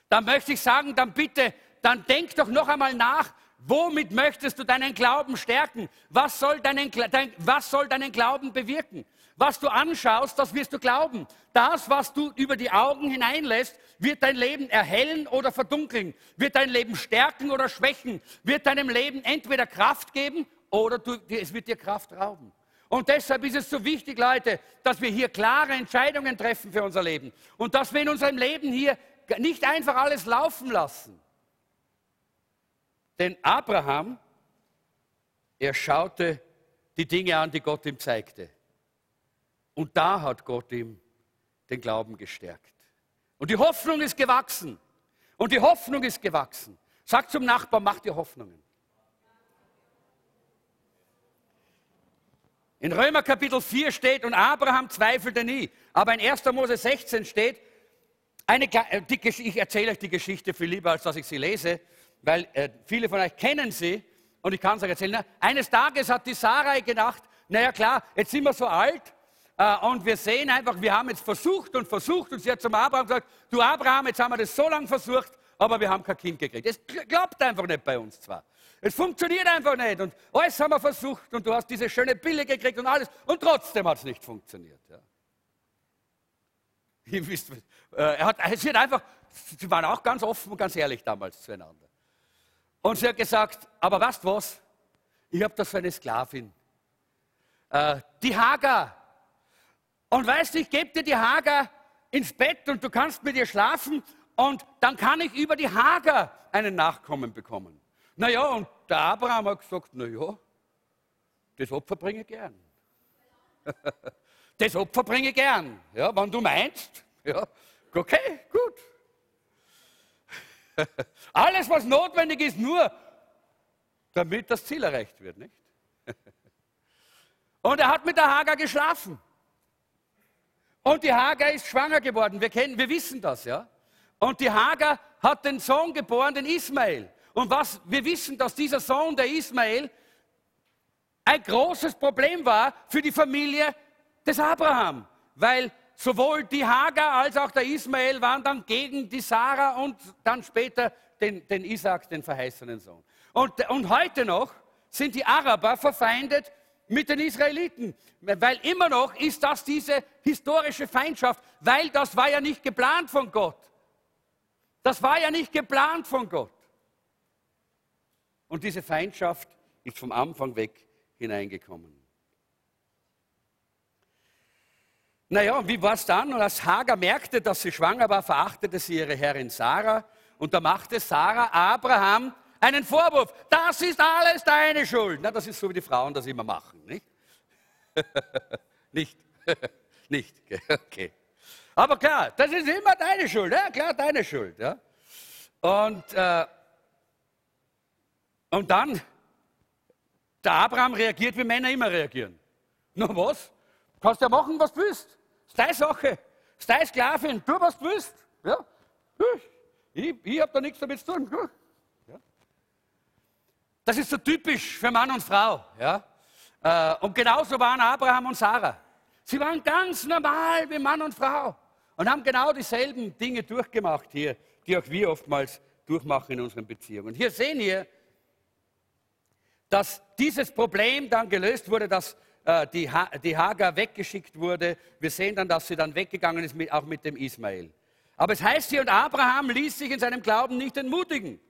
Speaker 1: dann möchte ich sagen, dann bitte, dann denk doch noch einmal nach, Womit möchtest du deinen Glauben stärken? Was soll deinen, dein, was soll deinen Glauben bewirken? Was du anschaust, das wirst du glauben. Das, was du über die Augen hineinlässt, wird dein Leben erhellen oder verdunkeln, wird dein Leben stärken oder schwächen, wird deinem Leben entweder Kraft geben oder du, es wird dir Kraft rauben. Und deshalb ist es so wichtig, Leute, dass wir hier klare Entscheidungen treffen für unser Leben und dass wir in unserem Leben hier nicht einfach alles laufen lassen. Denn Abraham, er schaute die Dinge an, die Gott ihm zeigte. Und da hat Gott ihm den Glauben gestärkt. Und die Hoffnung ist gewachsen. Und die Hoffnung ist gewachsen. Sag zum Nachbarn, mach dir Hoffnungen. In Römer Kapitel 4 steht, und Abraham zweifelte nie. Aber in 1. Mose 16 steht, eine, ich erzähle euch die Geschichte viel lieber, als dass ich sie lese, weil äh, viele von euch kennen sie und ich kann es euch erzählen. Eines Tages hat die Sarai gedacht, naja klar, jetzt sind wir so alt äh, und wir sehen einfach, wir haben jetzt versucht und versucht und sie hat zum Abraham gesagt, du Abraham, jetzt haben wir das so lange versucht, aber wir haben kein Kind gekriegt. Es klappt einfach nicht bei uns zwar. Es funktioniert einfach nicht. Und alles haben wir versucht und du hast diese schöne Pille gekriegt und alles. Und trotzdem hat es nicht funktioniert. Ja. Ihr wisst, äh, er hat, sie hat einfach, sie waren auch ganz offen und ganz ehrlich damals zueinander. Und sie hat gesagt, aber weißt was? Ich habe da so eine Sklavin. Äh, die Hagar. Und weißt du, ich gebe dir die Hagar ins Bett und du kannst mit ihr schlafen und dann kann ich über die Hager einen Nachkommen bekommen. Naja, und der Abraham hat gesagt, naja, das Opfer bringe ich gern. das Opfer bringe ich gern. Ja, wenn du meinst, ja, okay, gut. Alles, was notwendig ist, nur damit das Ziel erreicht wird, nicht? Und er hat mit der Hager geschlafen. Und die Hager ist schwanger geworden. Wir, kennen, wir wissen das, ja. Und die Hagar hat den Sohn geboren, den Ismael. Und was, wir wissen, dass dieser Sohn, der Ismael, ein großes Problem war für die Familie des Abraham, weil sowohl die Hagar als auch der Ismael waren dann gegen die Sarah und dann später den, den Isaac, den verheißenen Sohn. Und, und heute noch sind die Araber verfeindet mit den Israeliten, weil immer noch ist das diese historische Feindschaft, weil das war ja nicht geplant von Gott. Das war ja nicht geplant von Gott. Und diese Feindschaft ist vom Anfang weg hineingekommen. Naja, und wie war es dann? Und als Hagar merkte, dass sie schwanger war, verachtete sie ihre Herrin Sarah. Und da machte Sarah Abraham einen Vorwurf. Das ist alles deine Schuld. Na, das ist so, wie die Frauen das immer machen, nicht? nicht? nicht, okay. Aber klar, das ist immer deine Schuld, ja, klar, deine Schuld. Ja. Und, äh, und dann, der Abraham reagiert, wie Männer immer reagieren. Na was? Kannst ja machen, was du willst. Ist deine Sache. Ist deine Sklavin. Tu, was du willst. Ja? Ich, ich habe da nichts damit zu tun. Ja? Das ist so typisch für Mann und Frau. Ja? Äh, und genauso waren Abraham und Sarah. Sie waren ganz normal wie Mann und Frau und haben genau dieselben Dinge durchgemacht hier, die auch wir oftmals durchmachen in unseren Beziehungen. Und hier sehen wir, dass dieses Problem dann gelöst wurde, dass äh, die, ha die Hagar weggeschickt wurde. Wir sehen dann, dass sie dann weggegangen ist, mit, auch mit dem Ismael. Aber es heißt hier, und Abraham ließ sich in seinem Glauben nicht entmutigen.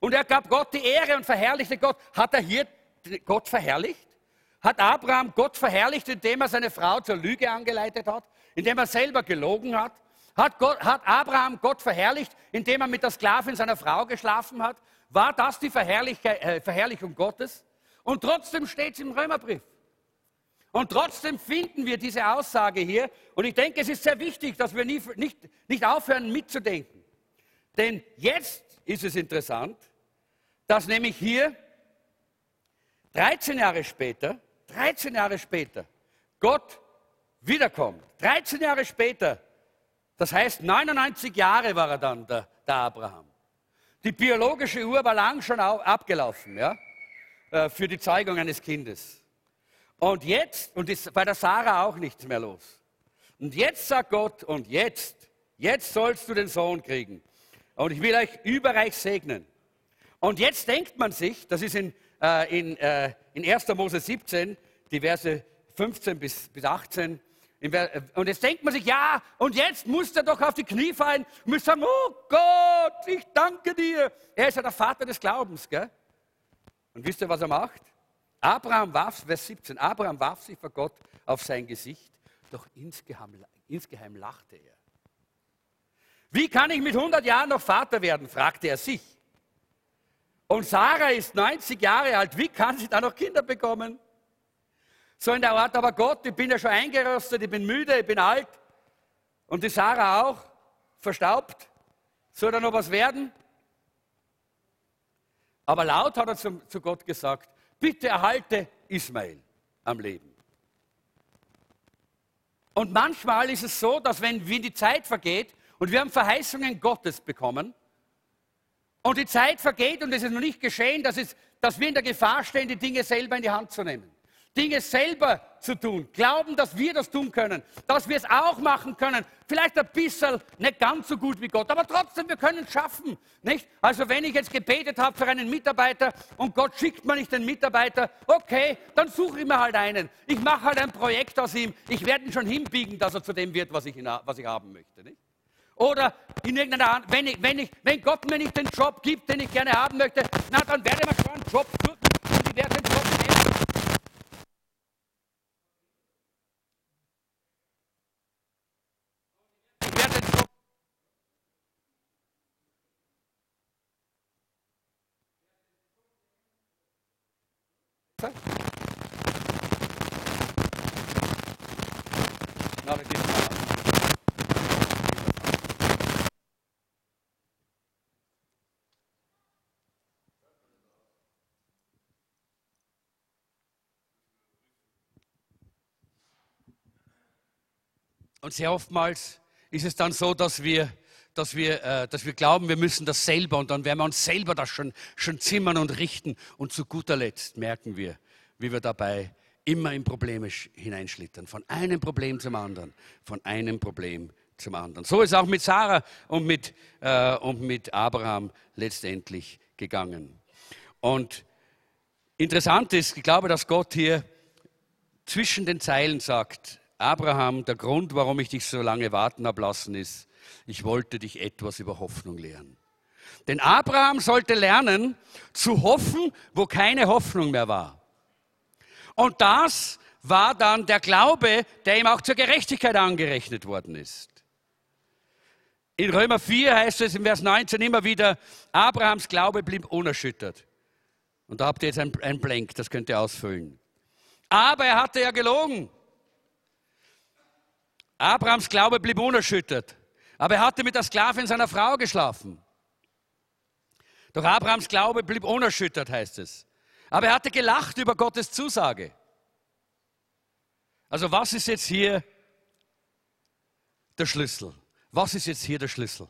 Speaker 1: Und er gab Gott die Ehre und verherrlichte Gott. Hat er hier Gott verherrlicht? Hat Abraham Gott verherrlicht, indem er seine Frau zur Lüge angeleitet hat? indem er selber gelogen hat? Hat, Gott, hat Abraham Gott verherrlicht, indem er mit der Sklavin seiner Frau geschlafen hat? War das die äh, Verherrlichung Gottes? Und trotzdem steht es im Römerbrief. Und trotzdem finden wir diese Aussage hier. Und ich denke, es ist sehr wichtig, dass wir nie, nicht, nicht aufhören mitzudenken. Denn jetzt ist es interessant, dass nämlich hier 13 Jahre später, 13 Jahre später, Gott wiederkommt. 13 Jahre später, das heißt 99 Jahre war er dann, der, der Abraham. Die biologische Uhr war lang schon abgelaufen, ja, äh, für die Zeugung eines Kindes. Und jetzt, und ist bei der Sarah auch nichts mehr los. Und jetzt sagt Gott, und jetzt, jetzt sollst du den Sohn kriegen. Und ich will euch überreich segnen. Und jetzt denkt man sich, das ist in, äh, in, äh, in 1. Mose 17, die Verse 15 bis, bis 18, und jetzt denkt man sich, ja, und jetzt muss er doch auf die Knie fallen, muss sagen, oh Gott, ich danke dir. Er ist ja der Vater des Glaubens, gell? Und wisst ihr, was er macht? Abraham warf, Vers 17, Abraham warf sich vor Gott auf sein Gesicht, doch insgeheim, insgeheim lachte er. Wie kann ich mit 100 Jahren noch Vater werden, fragte er sich. Und Sarah ist 90 Jahre alt, wie kann sie da noch Kinder bekommen? So in der Art, aber Gott, ich bin ja schon eingerostet, ich bin müde, ich bin alt. Und die Sarah auch. verstaubt. Soll da noch was werden? Aber laut hat er zu, zu Gott gesagt, bitte erhalte Ismael am Leben. Und manchmal ist es so, dass wenn die Zeit vergeht und wir haben Verheißungen Gottes bekommen und die Zeit vergeht und es ist noch nicht geschehen, dass, es, dass wir in der Gefahr stehen, die Dinge selber in die Hand zu nehmen. Dinge selber zu tun, glauben, dass wir das tun können, dass wir es auch machen können. Vielleicht ein bisschen, nicht ganz so gut wie Gott, aber trotzdem, wir können es schaffen. Nicht? Also wenn ich jetzt gebetet habe für einen Mitarbeiter und Gott schickt mir nicht den Mitarbeiter, okay, dann suche ich mir halt einen. Ich mache halt ein Projekt aus ihm. Ich werde ihn schon hinbiegen, dass er zu dem wird, was ich, was ich haben möchte. Nicht? Oder in irgendeiner Art, wenn, ich, wenn, ich, wenn Gott mir nicht den Job gibt, den ich gerne haben möchte, na dann werde ich mir schon einen Job suchen und ich werde den Job Und sehr oftmals ist es dann so, dass wir, dass wir, äh, dass wir glauben, wir müssen das selber und dann werden wir uns selber das schon, schon zimmern und richten. Und zu guter Letzt merken wir, wie wir dabei immer in Probleme hineinschlittern. Von einem Problem zum anderen, von einem Problem zum anderen. So ist auch mit Sarah und mit, äh, und mit Abraham letztendlich gegangen. Und interessant ist, ich glaube, dass Gott hier zwischen den Zeilen sagt, Abraham, der Grund, warum ich dich so lange warten habe lassen, ist, ich wollte dich etwas über Hoffnung lehren. Denn Abraham sollte lernen zu hoffen, wo keine Hoffnung mehr war. Und das war dann der Glaube, der ihm auch zur Gerechtigkeit angerechnet worden ist. In Römer 4 heißt es im Vers 19 immer wieder, Abrahams Glaube blieb unerschüttert. Und da habt ihr jetzt ein, ein Blank, das könnt ihr ausfüllen. Aber er hatte ja gelogen. Abrahams Glaube blieb unerschüttert, aber er hatte mit der Sklavin seiner Frau geschlafen. Doch Abrahams Glaube blieb unerschüttert, heißt es. Aber er hatte gelacht über Gottes Zusage. Also was ist jetzt hier der Schlüssel? Was ist jetzt hier der Schlüssel?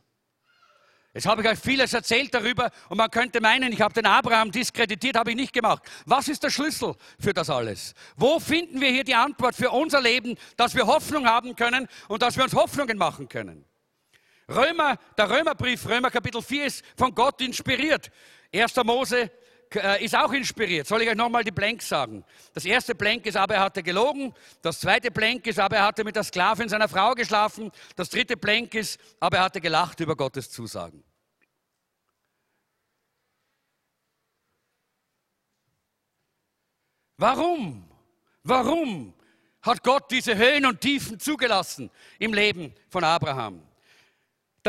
Speaker 1: Jetzt habe ich euch vieles erzählt darüber und man könnte meinen, ich habe den Abraham diskreditiert, habe ich nicht gemacht. Was ist der Schlüssel für das alles? Wo finden wir hier die Antwort für unser Leben, dass wir Hoffnung haben können und dass wir uns Hoffnungen machen können? Römer, der Römerbrief, Römer Kapitel 4 ist von Gott inspiriert. 1. Mose äh, ist auch inspiriert. Soll ich euch nochmal die Blanks sagen? Das erste Blank ist, aber er hatte gelogen. Das zweite Blank ist, aber er hatte mit der Sklavin seiner Frau geschlafen. Das dritte Blank ist, aber er hatte gelacht über Gottes Zusagen. Warum? Warum hat Gott diese Höhen und Tiefen zugelassen im Leben von Abraham?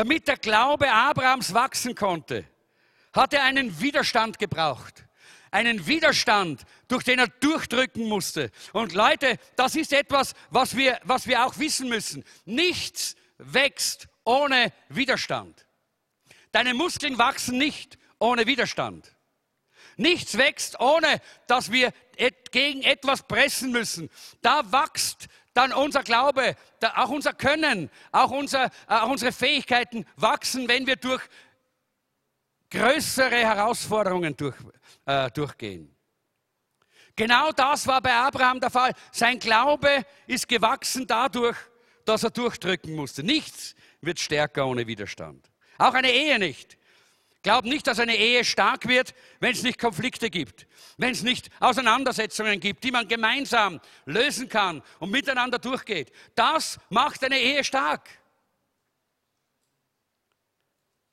Speaker 1: Damit der Glaube Abrahams wachsen konnte, hat er einen Widerstand gebraucht. Einen Widerstand, durch den er durchdrücken musste. Und Leute, das ist etwas, was wir, was wir auch wissen müssen. Nichts wächst ohne Widerstand. Deine Muskeln wachsen nicht ohne Widerstand. Nichts wächst, ohne dass wir gegen etwas pressen müssen. Da wächst dann unser Glaube, auch unser Können, auch, unser, auch unsere Fähigkeiten wachsen, wenn wir durch größere Herausforderungen durch, äh, durchgehen. Genau das war bei Abraham der Fall. Sein Glaube ist gewachsen dadurch, dass er durchdrücken musste. Nichts wird stärker ohne Widerstand. Auch eine Ehe nicht. Glaub nicht, dass eine Ehe stark wird, wenn es nicht Konflikte gibt, wenn es nicht Auseinandersetzungen gibt, die man gemeinsam lösen kann und miteinander durchgeht. Das macht eine Ehe stark.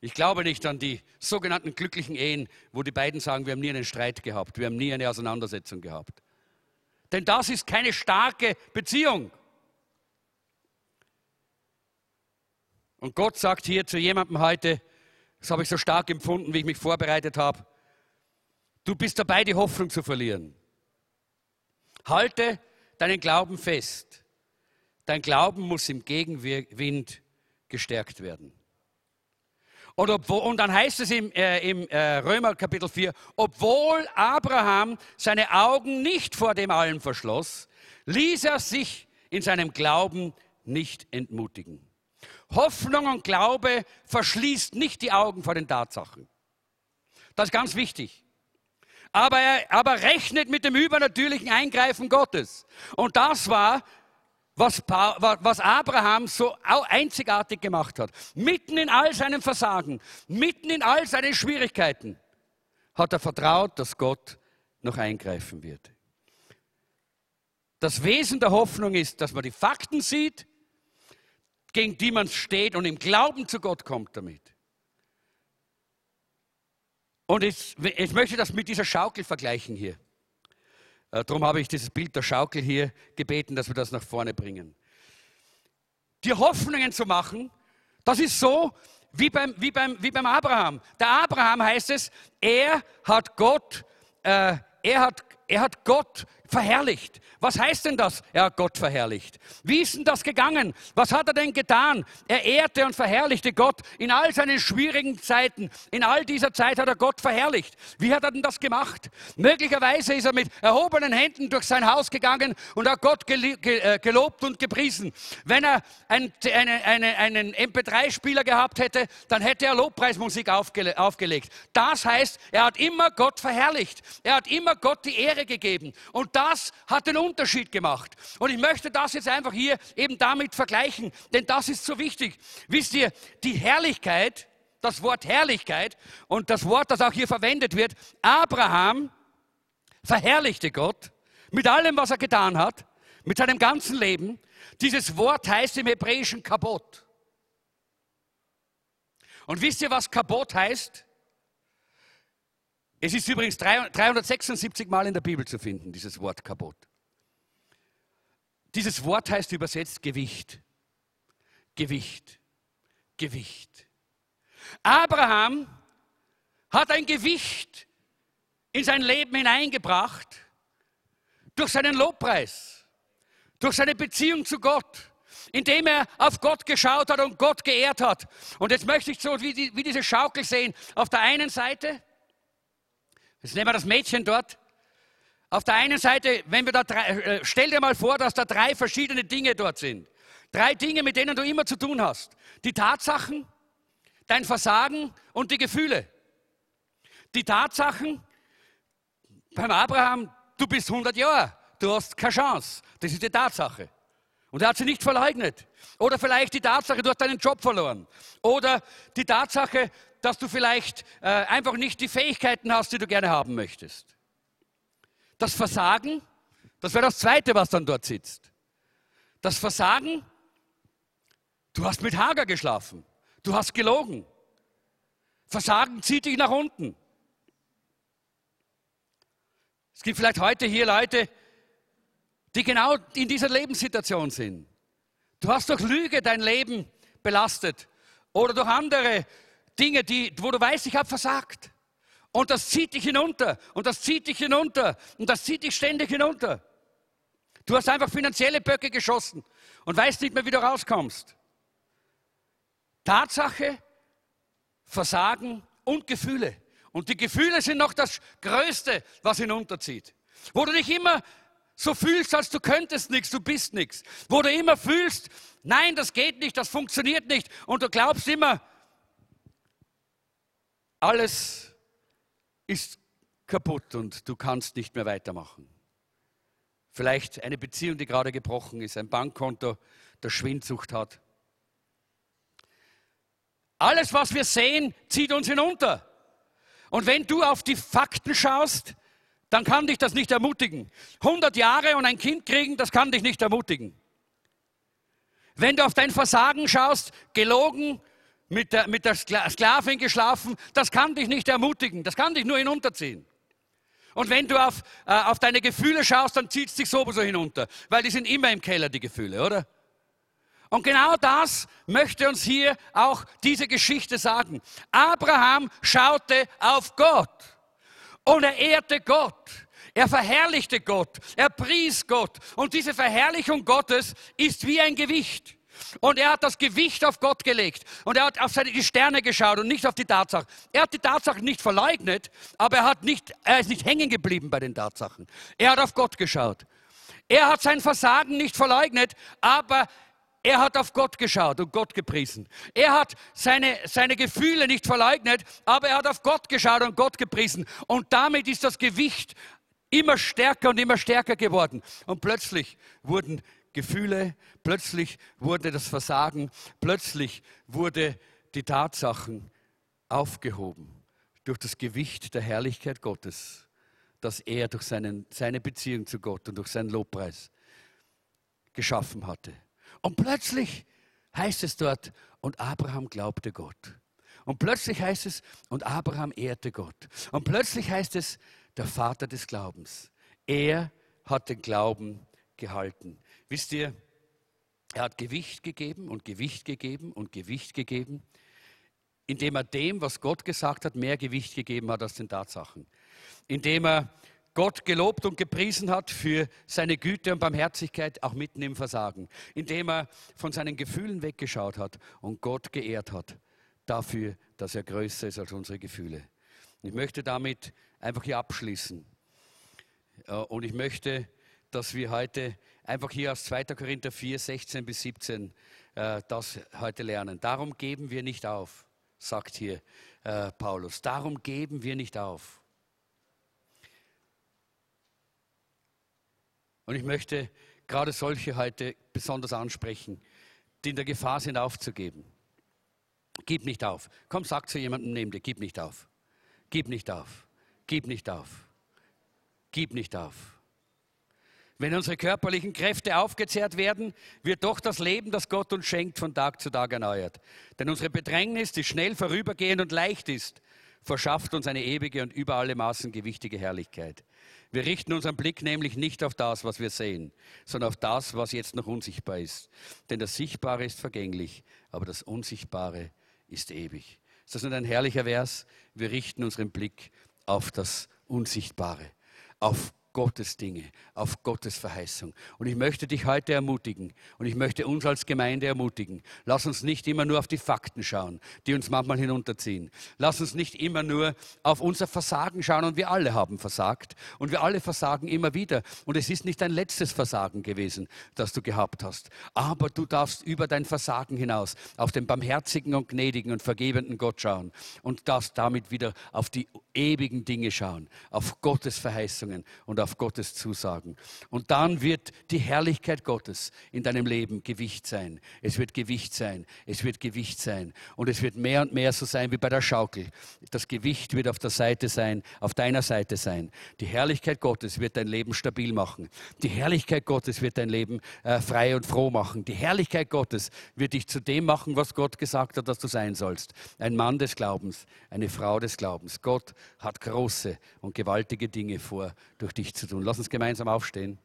Speaker 1: Ich glaube nicht an die sogenannten glücklichen Ehen, wo die beiden sagen, wir haben nie einen Streit gehabt, wir haben nie eine Auseinandersetzung gehabt. Denn das ist keine starke Beziehung. Und Gott sagt hier zu jemandem heute, das habe ich so stark empfunden, wie ich mich vorbereitet habe. Du bist dabei, die Hoffnung zu verlieren. Halte deinen Glauben fest. Dein Glauben muss im Gegenwind gestärkt werden. Und, obwohl, und dann heißt es im, äh, im äh, Römer Kapitel 4, obwohl Abraham seine Augen nicht vor dem allen verschloss, ließ er sich in seinem Glauben nicht entmutigen. Hoffnung und Glaube verschließt nicht die Augen vor den Tatsachen. Das ist ganz wichtig. Aber er aber rechnet mit dem übernatürlichen Eingreifen Gottes. Und das war was, was Abraham so einzigartig gemacht hat. Mitten in all seinen Versagen, mitten in all seinen Schwierigkeiten, hat er vertraut, dass Gott noch eingreifen wird. Das Wesen der Hoffnung ist, dass man die Fakten sieht, gegen die man steht und im Glauben zu Gott kommt damit. Und ich, ich möchte das mit dieser Schaukel vergleichen hier. Äh, darum habe ich dieses Bild der Schaukel hier gebeten, dass wir das nach vorne bringen. Die Hoffnungen zu machen, das ist so wie beim, wie beim, wie beim Abraham. Der Abraham heißt es, er hat Gott, äh, er hat, er hat Gott verherrlicht. Was heißt denn das? Er hat Gott verherrlicht. Wie ist denn das gegangen? Was hat er denn getan? Er ehrte und verherrlichte Gott in all seinen schwierigen Zeiten. In all dieser Zeit hat er Gott verherrlicht. Wie hat er denn das gemacht? Möglicherweise ist er mit erhobenen Händen durch sein Haus gegangen und hat Gott äh, gelobt und gepriesen. Wenn er ein, eine, eine, einen MP3-Spieler gehabt hätte, dann hätte er Lobpreismusik aufgele aufgelegt. Das heißt, er hat immer Gott verherrlicht. Er hat immer Gott die Ehre gegeben. Und das hat den Unterschied gemacht. Und ich möchte das jetzt einfach hier eben damit vergleichen, denn das ist so wichtig. Wisst ihr, die Herrlichkeit, das Wort Herrlichkeit und das Wort, das auch hier verwendet wird, Abraham verherrlichte Gott mit allem, was er getan hat, mit seinem ganzen Leben. Dieses Wort heißt im Hebräischen Kabot. Und wisst ihr, was Kabot heißt? Es ist übrigens 376 Mal in der Bibel zu finden, dieses Wort Kabot. Dieses Wort heißt übersetzt Gewicht. Gewicht. Gewicht. Abraham hat ein Gewicht in sein Leben hineingebracht durch seinen Lobpreis, durch seine Beziehung zu Gott, indem er auf Gott geschaut hat und Gott geehrt hat. Und jetzt möchte ich so wie, die, wie diese Schaukel sehen. Auf der einen Seite, jetzt nehmen wir das Mädchen dort, auf der einen Seite, wenn wir da drei, äh, stell dir mal vor, dass da drei verschiedene Dinge dort sind. Drei Dinge, mit denen du immer zu tun hast. Die Tatsachen, dein Versagen und die Gefühle. Die Tatsachen, beim Abraham, du bist 100 Jahre, du hast keine Chance. Das ist die Tatsache. Und er hat sie nicht verleugnet. Oder vielleicht die Tatsache, du hast deinen Job verloren. Oder die Tatsache, dass du vielleicht äh, einfach nicht die Fähigkeiten hast, die du gerne haben möchtest. Das Versagen, das wäre das Zweite, was dann dort sitzt. Das Versagen, du hast mit Hager geschlafen, du hast gelogen. Versagen zieht dich nach unten. Es gibt vielleicht heute hier Leute, die genau in dieser Lebenssituation sind. Du hast durch Lüge dein Leben belastet oder durch andere Dinge, die, wo du weißt, ich habe versagt. Und das zieht dich hinunter und das zieht dich hinunter und das zieht dich ständig hinunter. Du hast einfach finanzielle Böcke geschossen und weißt nicht mehr, wie du rauskommst. Tatsache, Versagen und Gefühle. Und die Gefühle sind noch das Größte, was hinunterzieht. Wo du dich immer so fühlst, als du könntest nichts, du bist nichts. Wo du immer fühlst, nein, das geht nicht, das funktioniert nicht. Und du glaubst immer, alles ist kaputt und du kannst nicht mehr weitermachen. Vielleicht eine Beziehung, die gerade gebrochen ist, ein Bankkonto, das Schwindsucht hat. Alles, was wir sehen, zieht uns hinunter. Und wenn du auf die Fakten schaust, dann kann dich das nicht ermutigen. 100 Jahre und ein Kind kriegen, das kann dich nicht ermutigen. Wenn du auf dein Versagen schaust, gelogen, mit der, mit der Sklavin geschlafen, das kann dich nicht ermutigen, das kann dich nur hinunterziehen. Und wenn du auf, äh, auf deine Gefühle schaust, dann zieht es dich sowieso hinunter, weil die sind immer im Keller, die Gefühle, oder? Und genau das möchte uns hier auch diese Geschichte sagen. Abraham schaute auf Gott und er ehrte Gott. Er verherrlichte Gott, er pries Gott. Und diese Verherrlichung Gottes ist wie ein Gewicht. Und er hat das Gewicht auf Gott gelegt. Und er hat auf seine, die Sterne geschaut und nicht auf die Tatsachen. Er hat die Tatsachen nicht verleugnet, aber er, hat nicht, er ist nicht hängen geblieben bei den Tatsachen. Er hat auf Gott geschaut. Er hat sein Versagen nicht verleugnet, aber er hat auf Gott geschaut und Gott gepriesen. Er hat seine, seine Gefühle nicht verleugnet, aber er hat auf Gott geschaut und Gott gepriesen. Und damit ist das Gewicht immer stärker und immer stärker geworden. Und plötzlich wurden Gefühle, plötzlich wurde das Versagen, plötzlich wurde die Tatsachen aufgehoben durch das Gewicht der Herrlichkeit Gottes, das er durch seinen, seine Beziehung zu Gott und durch seinen Lobpreis geschaffen hatte. Und plötzlich heißt es dort, und Abraham glaubte Gott. Und plötzlich heißt es, und Abraham ehrte Gott. Und plötzlich heißt es, der Vater des Glaubens. Er hat den Glauben gehalten. Wisst ihr, er hat Gewicht gegeben und Gewicht gegeben und Gewicht gegeben, indem er dem, was Gott gesagt hat, mehr Gewicht gegeben hat als den Tatsachen. Indem er Gott gelobt und gepriesen hat für seine Güte und Barmherzigkeit, auch mitten im Versagen. Indem er von seinen Gefühlen weggeschaut hat und Gott geehrt hat dafür, dass er größer ist als unsere Gefühle. Ich möchte damit einfach hier abschließen. Äh, und ich möchte, dass wir heute einfach hier aus 2. Korinther 4, 16 bis 17 äh, das heute lernen. Darum geben wir nicht auf, sagt hier äh, Paulus. Darum geben wir nicht auf. Und ich möchte gerade solche heute besonders ansprechen, die in der Gefahr sind, aufzugeben. Gib nicht auf. Komm, sag zu jemandem neben dir, gib nicht auf. Gib nicht auf. Gib nicht auf. Gib nicht auf. Wenn unsere körperlichen Kräfte aufgezehrt werden, wird doch das Leben, das Gott uns schenkt, von Tag zu Tag erneuert. Denn unsere Bedrängnis, die schnell vorübergehend und leicht ist, verschafft uns eine ewige und über alle Maßen gewichtige Herrlichkeit. Wir richten unseren Blick nämlich nicht auf das, was wir sehen, sondern auf das, was jetzt noch unsichtbar ist. Denn das Sichtbare ist vergänglich, aber das Unsichtbare ist ewig. Ist das nicht ein herrlicher Vers? Wir richten unseren Blick auf das Unsichtbare, auf Gottes Dinge, auf Gottes Verheißung. Und ich möchte dich heute ermutigen und ich möchte uns als Gemeinde ermutigen. Lass uns nicht immer nur auf die Fakten schauen, die uns manchmal hinunterziehen. Lass uns nicht immer nur auf unser Versagen schauen und wir alle haben versagt und wir alle versagen immer wieder. Und es ist nicht dein letztes Versagen gewesen, das du gehabt hast. Aber du darfst über dein Versagen hinaus auf den barmherzigen und gnädigen und vergebenden Gott schauen und darfst damit wieder auf die ewigen Dinge schauen, auf Gottes Verheißungen und auf Gottes Zusagen. Und dann wird die Herrlichkeit Gottes in deinem Leben Gewicht sein. Es wird Gewicht sein. Es wird Gewicht sein. Und es wird mehr und mehr so sein wie bei der Schaukel. Das Gewicht wird auf der Seite sein, auf deiner Seite sein. Die Herrlichkeit Gottes wird dein Leben stabil machen. Die Herrlichkeit Gottes wird dein Leben äh, frei und froh machen. Die Herrlichkeit Gottes wird dich zu dem machen, was Gott gesagt hat, dass du sein sollst. Ein Mann des Glaubens, eine Frau des Glaubens. Gott hat große und gewaltige Dinge vor, durch dich zu tun. Lass uns gemeinsam aufstehen.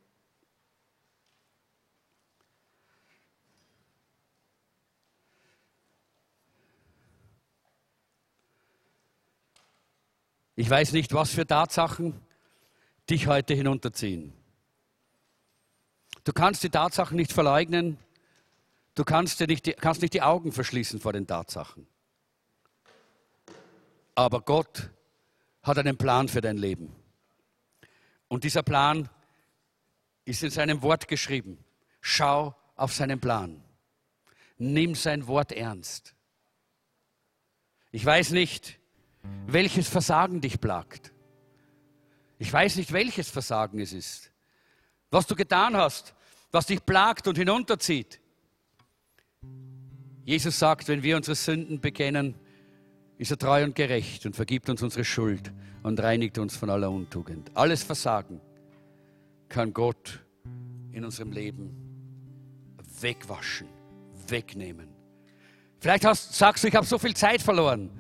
Speaker 1: Ich weiß nicht, was für Tatsachen dich heute hinunterziehen. Du kannst die Tatsachen nicht verleugnen. Du kannst, dir nicht, kannst nicht die Augen verschließen vor den Tatsachen. Aber Gott hat einen Plan für dein Leben. Und dieser Plan ist in seinem Wort geschrieben. Schau auf seinen Plan. Nimm sein Wort ernst. Ich weiß nicht, welches Versagen dich plagt. Ich weiß nicht, welches Versagen es ist. Was du getan hast, was dich plagt und hinunterzieht. Jesus sagt, wenn wir unsere Sünden bekennen, ist er treu und gerecht und vergibt uns unsere Schuld und reinigt uns von aller Untugend. Alles Versagen kann Gott in unserem Leben wegwaschen, wegnehmen. Vielleicht hast, sagst du, ich habe so viel Zeit verloren.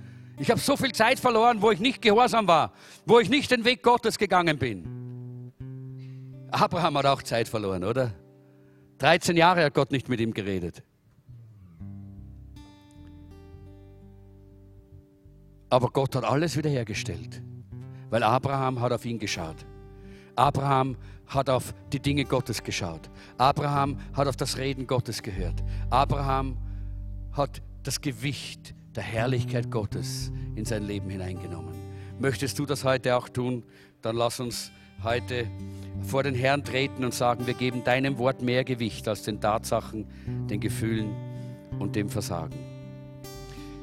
Speaker 1: Ich habe so viel Zeit verloren, wo ich nicht gehorsam war, wo ich nicht den Weg Gottes gegangen bin. Abraham hat auch Zeit verloren, oder? 13 Jahre hat Gott nicht mit ihm geredet. Aber Gott hat alles wiederhergestellt, weil Abraham hat auf ihn geschaut. Abraham hat auf die Dinge Gottes geschaut. Abraham hat auf das Reden Gottes gehört. Abraham hat das Gewicht der Herrlichkeit Gottes in sein Leben hineingenommen. Möchtest du das heute auch tun? Dann lass uns heute vor den Herrn treten und sagen, wir geben deinem Wort mehr Gewicht als den Tatsachen, den Gefühlen und dem Versagen.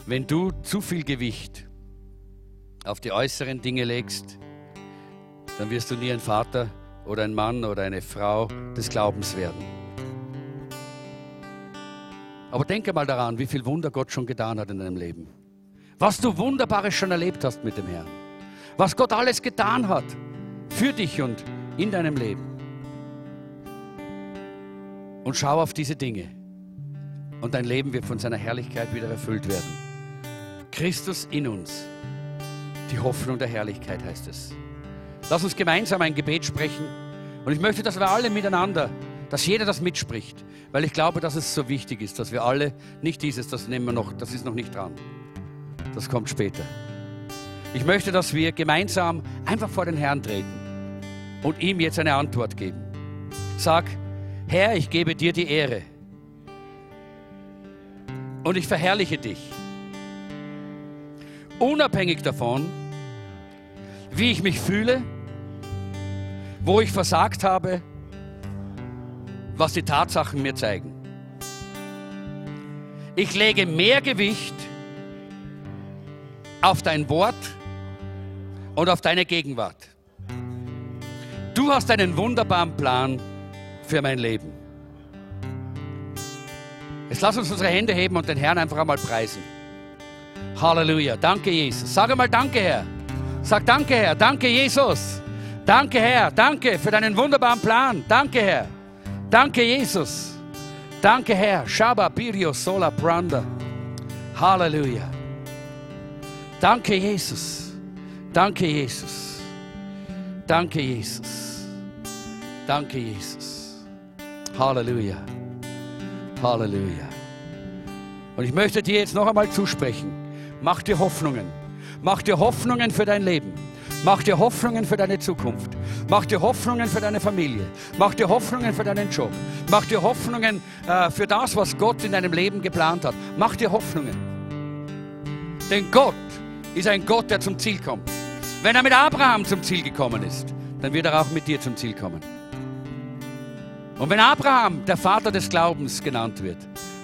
Speaker 1: Wenn du zu viel Gewicht auf die äußeren Dinge legst, dann wirst du nie ein Vater oder ein Mann oder eine Frau des Glaubens werden. Aber denke mal daran, wie viel Wunder Gott schon getan hat in deinem Leben. Was du Wunderbares schon erlebt hast mit dem Herrn. Was Gott alles getan hat für dich und in deinem Leben. Und schau auf diese Dinge. Und dein Leben wird von seiner Herrlichkeit wieder erfüllt werden. Christus in uns. Die Hoffnung der Herrlichkeit heißt es. Lass uns gemeinsam ein Gebet sprechen. Und ich möchte, dass wir alle miteinander, dass jeder das mitspricht. Weil ich glaube, dass es so wichtig ist, dass wir alle, nicht dieses, das nehmen wir noch, das ist noch nicht dran. Das kommt später. Ich möchte, dass wir gemeinsam einfach vor den Herrn treten und ihm jetzt eine Antwort geben. Sag, Herr, ich gebe dir die Ehre und ich verherrliche dich. Unabhängig davon, wie ich mich fühle, wo ich versagt habe, was die Tatsachen mir zeigen. Ich lege mehr Gewicht auf dein Wort und auf deine Gegenwart. Du hast einen wunderbaren Plan für mein Leben. Jetzt lass uns unsere Hände heben und den Herrn einfach einmal preisen. Halleluja. Danke, Jesus. Sag einmal Danke, Herr. Sag Danke, Herr. Danke, Jesus. Danke, Herr. Danke für deinen wunderbaren Plan. Danke, Herr. Danke, Jesus. Danke, Herr. Shaba Birio Sola Branda. Halleluja. Danke, Jesus. Danke, Jesus. Danke, Jesus. Danke, Jesus. Halleluja. Halleluja. Und ich möchte dir jetzt noch einmal zusprechen. Mach dir Hoffnungen. Mach dir Hoffnungen für dein Leben. Mach dir Hoffnungen für deine Zukunft. Mach dir Hoffnungen für deine Familie. Mach dir Hoffnungen für deinen Job. Mach dir Hoffnungen äh, für das, was Gott in deinem Leben geplant hat. Mach dir Hoffnungen. Denn Gott ist ein Gott, der zum Ziel kommt. Wenn er mit Abraham zum Ziel gekommen ist, dann wird er auch mit dir zum Ziel kommen. Und wenn Abraham der Vater des Glaubens genannt wird,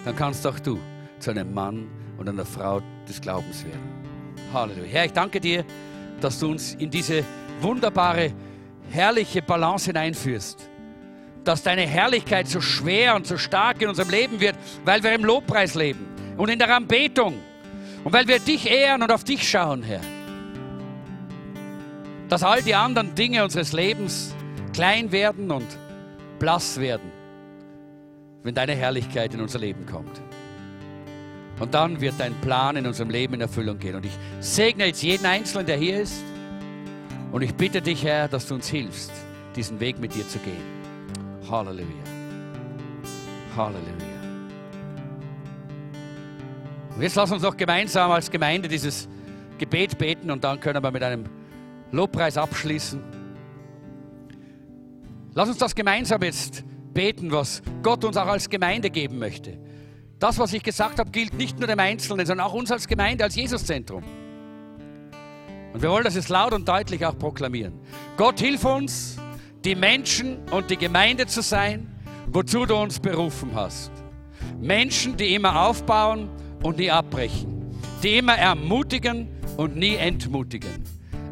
Speaker 1: dann kannst auch du zu einem Mann und einer Frau des Glaubens werden. Halleluja. Herr, ich danke dir dass du uns in diese wunderbare, herrliche Balance hineinführst. Dass deine Herrlichkeit so schwer und so stark in unserem Leben wird, weil wir im Lobpreis leben und in der Anbetung und weil wir dich ehren und auf dich schauen, Herr. Dass all die anderen Dinge unseres Lebens klein werden und blass werden, wenn deine Herrlichkeit in unser Leben kommt. Und dann wird dein Plan in unserem Leben in Erfüllung gehen. Und ich segne jetzt jeden Einzelnen, der hier ist. Und ich bitte dich, Herr, dass du uns hilfst, diesen Weg mit dir zu gehen. Halleluja. Halleluja. Und jetzt lass uns doch gemeinsam als Gemeinde dieses Gebet beten und dann können wir mit einem Lobpreis abschließen. Lass uns das gemeinsam jetzt beten, was Gott uns auch als Gemeinde geben möchte. Das, was ich gesagt habe, gilt nicht nur dem Einzelnen, sondern auch uns als Gemeinde, als Jesuszentrum. Und wir wollen das jetzt laut und deutlich auch proklamieren. Gott, hilf uns, die Menschen und die Gemeinde zu sein, wozu du uns berufen hast. Menschen, die immer aufbauen und nie abbrechen, die immer ermutigen und nie entmutigen.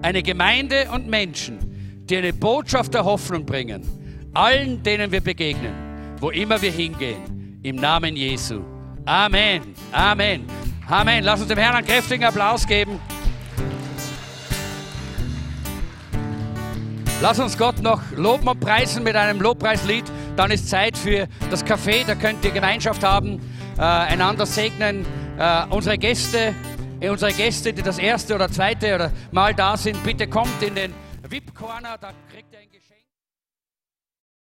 Speaker 1: Eine Gemeinde und Menschen, die eine Botschaft der Hoffnung bringen, allen, denen wir begegnen, wo immer wir hingehen, im Namen Jesu. Amen. Amen. Amen. Lass uns dem Herrn einen kräftigen Applaus geben. Lass uns Gott noch loben und preisen mit einem Lobpreislied. Dann ist Zeit für das Café. Da könnt ihr Gemeinschaft haben, äh, einander segnen. Äh, unsere Gäste, äh, unsere Gäste, die das erste oder zweite oder Mal da sind, bitte kommt in den VIP-Corner.